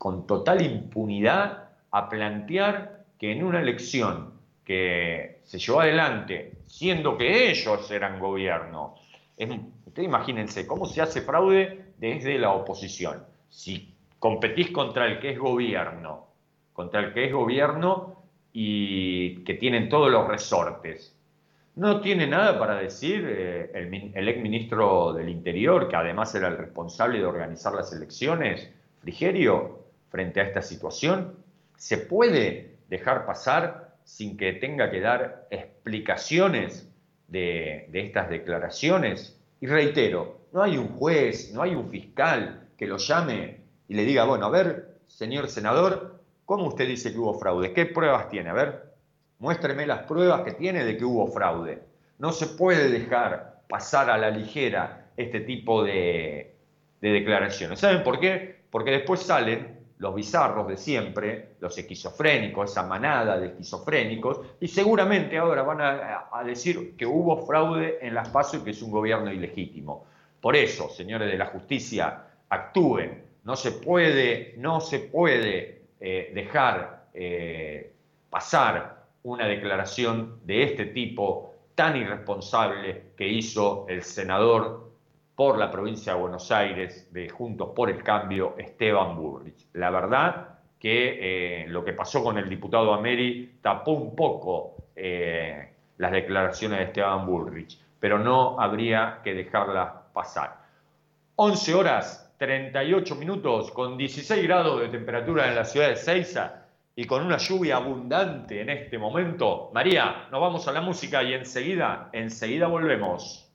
con total impunidad a plantear que en una elección que se llevó adelante, siendo que ellos eran gobierno, ustedes imagínense cómo se hace fraude desde la oposición. Si competís contra el que es gobierno, contra el que es gobierno y que tienen todos los resortes, no tiene nada para decir eh, el, el ex ministro del Interior, que además era el responsable de organizar las elecciones, Frigerio, frente a esta situación. ¿Se puede dejar pasar sin que tenga que dar explicaciones de, estas declaraciones. Y reitero, no hay un juez, no hay un fiscal que lo llame y le diga, bueno, a ver, señor senador, ¿cómo usted dice que hubo fraude? ¿Qué pruebas tiene? A ver, muéstreme las pruebas que tiene de que hubo fraude. No se puede dejar pasar a la ligera este tipo de, de declaraciones. ¿Saben por qué? Porque después salen los bizarros de siempre, los esquizofrénicos, esa manada de esquizofrénicos, y seguramente ahora van a, decir que hubo fraude en las pasos y que es un gobierno ilegítimo. Por eso, señores de la justicia, actúen. No se puede, no se puede eh, dejar eh, pasar una declaración de este tipo tan irresponsable que hizo el senador por la provincia de Buenos Aires de Juntos por el Cambio, Esteban Burrich. La verdad que eh, lo que pasó con el diputado Ameri tapó un poco eh, las declaraciones de Esteban Bullrich, pero no habría que dejarlas pasar. 11 horas 38 minutos con 16 grados de temperatura en la ciudad de Ceiza y con una lluvia abundante en este momento. María, nos vamos a la música y enseguida, enseguida volvemos.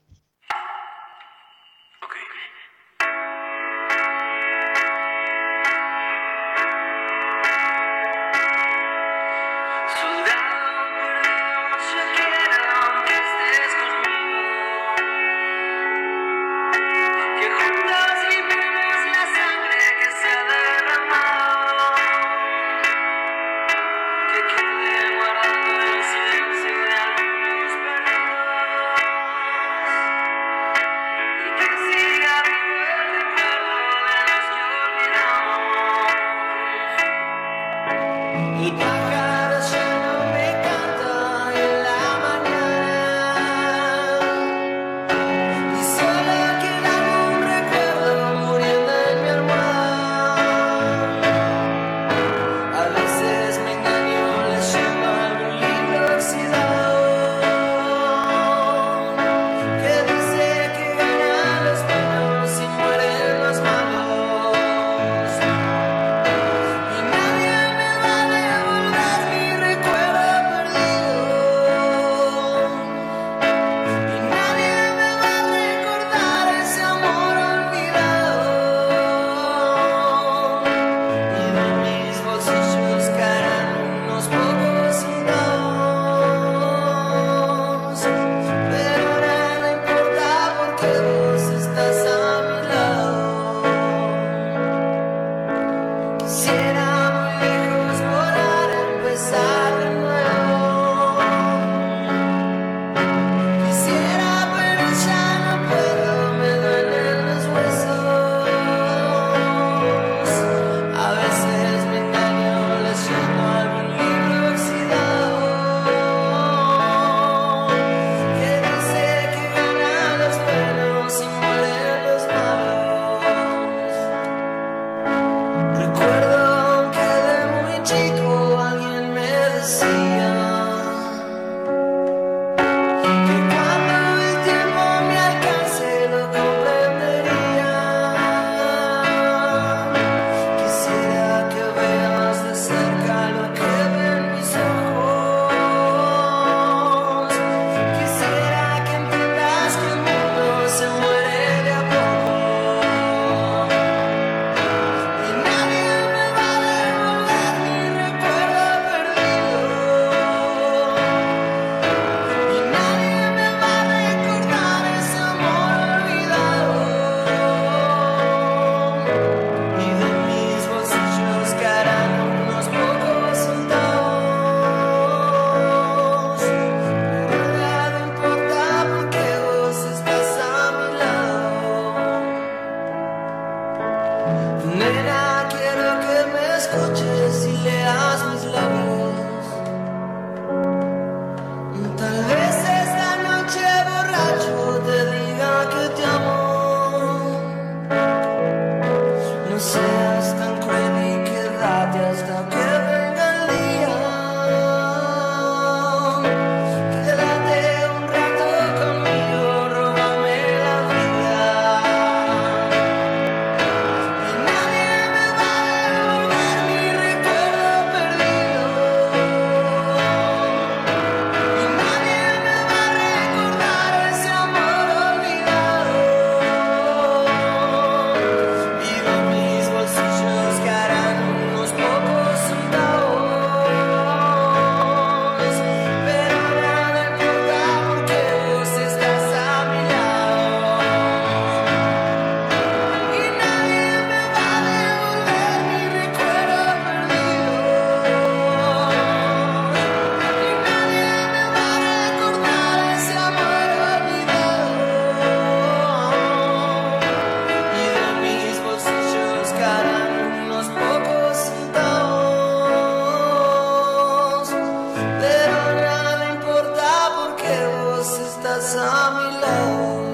estás a mi lado.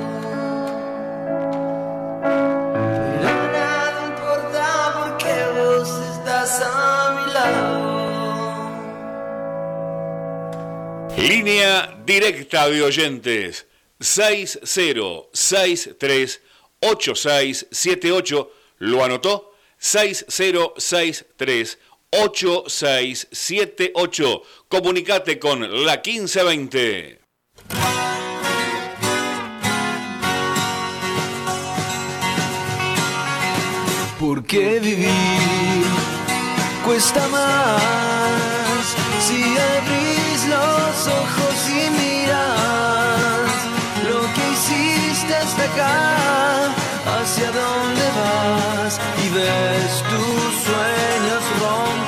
Línea directa de oyentes 6063 8678. ¿Lo anotó? 6063 8678. Comunicate con la 1520. ¿Por qué vivir cuesta más si abrís los ojos y miras lo que hiciste hasta acá? ¿Hacia dónde vas? Y ves tus sueños romperse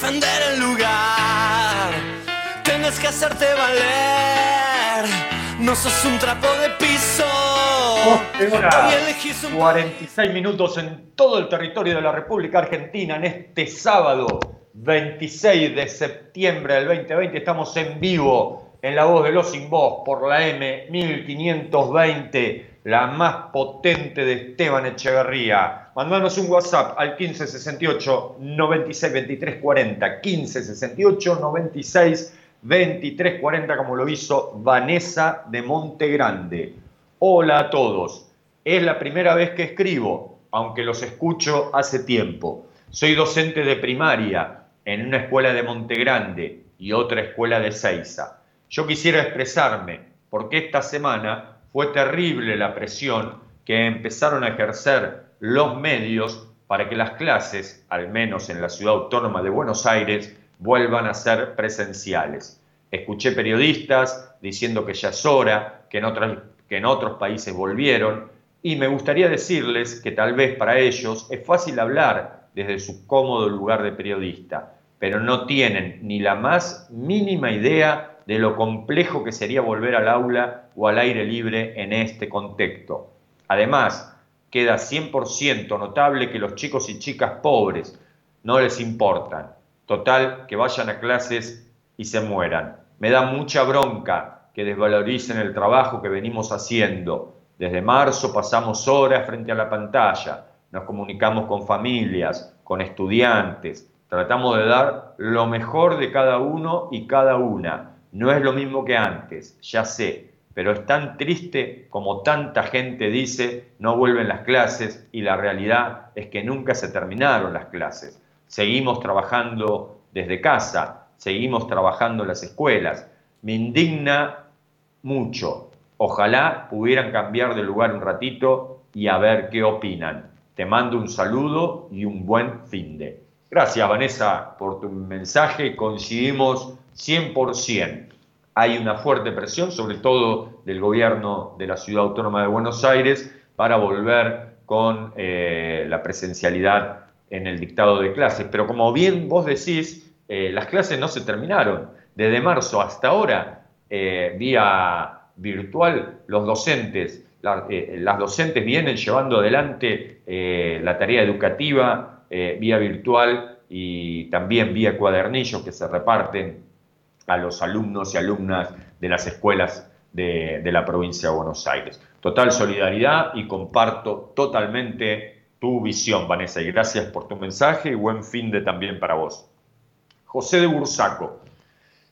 defender el lugar. Tienes que hacerte valer, no sos un trapo de piso. 12 horas, Hoy elegís un 46 minutos en todo el territorio de la República Argentina en este sábado 26 de septiembre del 2020. Estamos en vivo en La Voz de los Sin Voz por la M1520, la más potente de Esteban Echeverría. Mandanos un WhatsApp al 1568 96 23 40, 1568 96 23 40, como lo hizo Vanessa de Montegrande. Hola a todos. Es la primera vez que escribo, aunque los escucho hace tiempo. Soy docente de primaria en una escuela de Montegrande y otra escuela de Ceiza. Yo quisiera expresarme porque esta semana fue terrible la presión que empezaron a ejercer los medios para que las clases, al menos en la ciudad autónoma de Buenos Aires, vuelvan a ser presenciales. Escuché periodistas diciendo que ya es hora, que en, otras, que en otros países volvieron, y me gustaría decirles que tal vez para ellos es fácil hablar desde su cómodo lugar de periodista, pero no tienen ni la más mínima idea de lo complejo que sería volver al aula o al aire libre en este contexto. Además, queda 100% notable que los chicos y chicas pobres no les importan. Total, que vayan a clases y se mueran. Me da mucha bronca que desvaloricen el trabajo que venimos haciendo. Desde marzo pasamos horas frente a la pantalla, nos comunicamos con familias, con estudiantes, tratamos de dar lo mejor de cada uno y cada una, no es lo mismo que antes, ya sé, pero es tan triste como tanta gente dice, no vuelven las clases y la realidad es que nunca se terminaron las clases. Seguimos trabajando desde casa, seguimos trabajando en las escuelas. Me indigna mucho. Ojalá pudieran cambiar de lugar un ratito y a ver qué opinan. Te mando un saludo y un buen fin de. Gracias Vanessa por tu mensaje, coincidimos 100%. Hay una fuerte presión, sobre todo del gobierno de la Ciudad Autónoma de Buenos Aires, para volver con eh, la presencialidad en el dictado de clases. Pero como bien vos decís, eh, las clases no se terminaron. Desde marzo hasta ahora, eh, vía virtual, los docentes, las docentes vienen llevando adelante la tarea educativa vía virtual y también vía cuadernillos que se reparten a los alumnos y alumnas de las escuelas de, la provincia de Buenos Aires. Total solidaridad y comparto totalmente tu visión, Vanessa, y gracias por tu mensaje y buen fin de también para vos. José de Bursaco,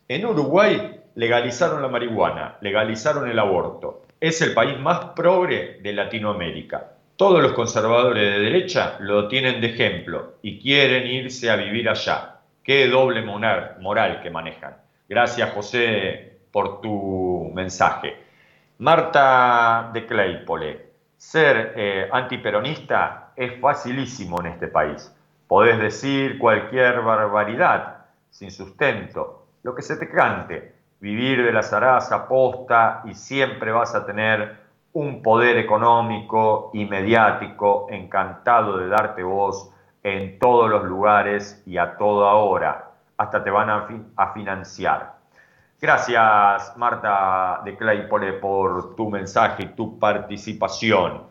en Uruguay legalizaron la marihuana, legalizaron el aborto. Es el país más progre de Latinoamérica. Todos los conservadores de derecha lo tienen de ejemplo y quieren irse a vivir allá. Qué doble moral que manejan. Gracias, José, por tu mensaje. Marta de Claypole, ser eh, antiperonista es facilísimo en este país. Podés decir cualquier barbaridad sin sustento, lo que se te cante, vivir de la zaraza posta y siempre vas a tener un poder económico y mediático encantado de darte voz en todos los lugares y a toda hora hasta te van a, financiar. Gracias, Marta de Claypole, por tu mensaje y tu participación.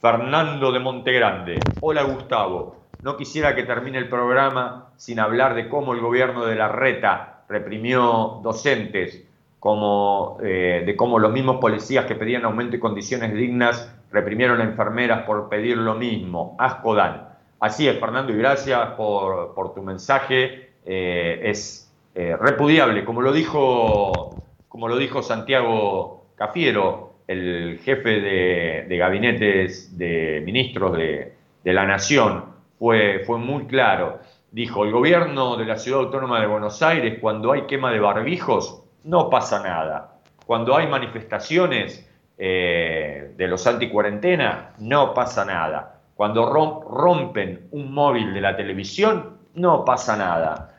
Fernando de Montegrande. Hola, Gustavo. No quisiera que termine el programa sin hablar de cómo el gobierno de la RETA reprimió docentes, como, eh, de cómo los mismos policías que pedían aumento y condiciones dignas reprimieron a enfermeras por pedir lo mismo. Asco dan. Así es, Fernando, y gracias por, por tu mensaje eh, es eh, repudiable, como lo, dijo, como lo dijo Santiago Cafiero, el jefe de, gabinetes de ministros de, la Nación, fue, fue muy claro. Dijo, el gobierno de la Ciudad Autónoma de Buenos Aires, cuando hay quema de barbijos, no pasa nada. Cuando hay manifestaciones eh, de los anticuarentena, no pasa nada. Cuando rompen un móvil de la televisión, no pasa nada.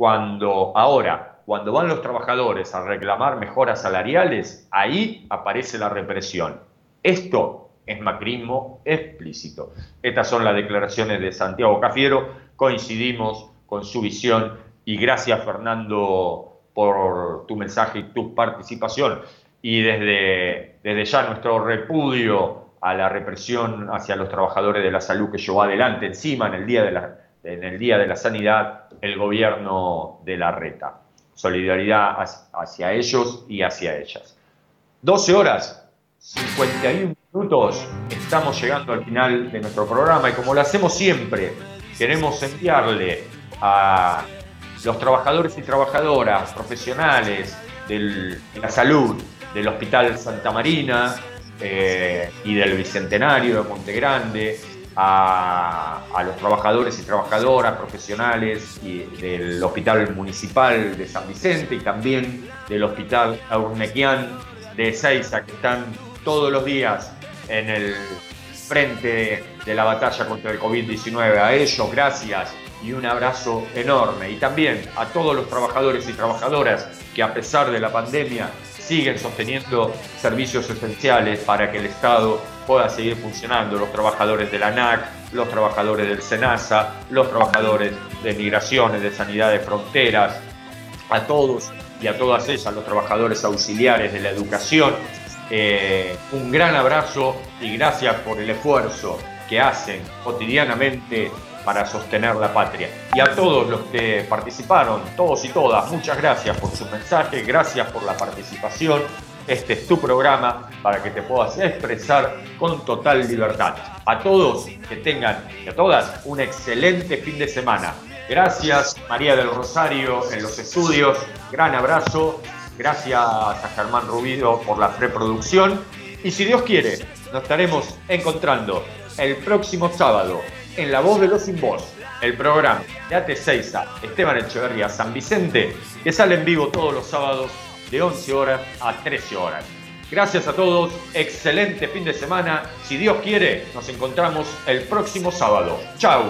Cuando ahora, cuando van los trabajadores a reclamar mejoras salariales, ahí aparece la represión. Esto es macrismo explícito. Estas son las declaraciones de Santiago Cafiero, coincidimos con su visión y gracias Fernando por tu mensaje y tu participación. Y desde, desde ya nuestro repudio a la represión hacia los trabajadores de la salud que llevó adelante encima en el Día de la, en el Día de la Sanidad el gobierno de la reta. Solidaridad hacia ellos y hacia ellas. 12 horas, 51 minutos, estamos llegando al final de nuestro programa y como lo hacemos siempre, queremos enviarle a los trabajadores y trabajadoras profesionales de la salud del Hospital Santa Marina eh, y del Bicentenario de Monte Grande, a, los trabajadores y trabajadoras profesionales del Hospital Municipal de San Vicente y también del Hospital Aurnequian de Ezeiza, que están todos los días en el frente de la batalla contra el COVID-19. A ellos, gracias y un abrazo enorme. Y también a todos los trabajadores y trabajadoras que a pesar de la pandemia siguen sosteniendo servicios esenciales para que el Estado pueda seguir funcionando, los trabajadores de la ANAC, los trabajadores del SENASA, los trabajadores de migraciones, de sanidad de fronteras, a todos y a todas ellas, los trabajadores auxiliares de la educación, eh, un gran abrazo y gracias por el esfuerzo que hacen cotidianamente para sostener la patria. Y a todos los que participaron, todos y todas, muchas gracias por su mensaje, gracias por la participación. Este es tu programa para que te puedas expresar con total libertad. A todos que tengan y a todas un excelente fin de semana. Gracias María del Rosario en los estudios, gran abrazo Gracias a Germán Rubido por la preproducción. Y si Dios quiere, nos estaremos encontrando el próximo sábado en La Voz de los Sin Voz, el programa de AT Seiza, Esteban Echeverría, San Vicente, que sale en vivo todos los sábados de 11 horas a 13 horas. Gracias a todos, excelente fin de semana. Si Dios quiere, nos encontramos el próximo sábado. ¡Chao!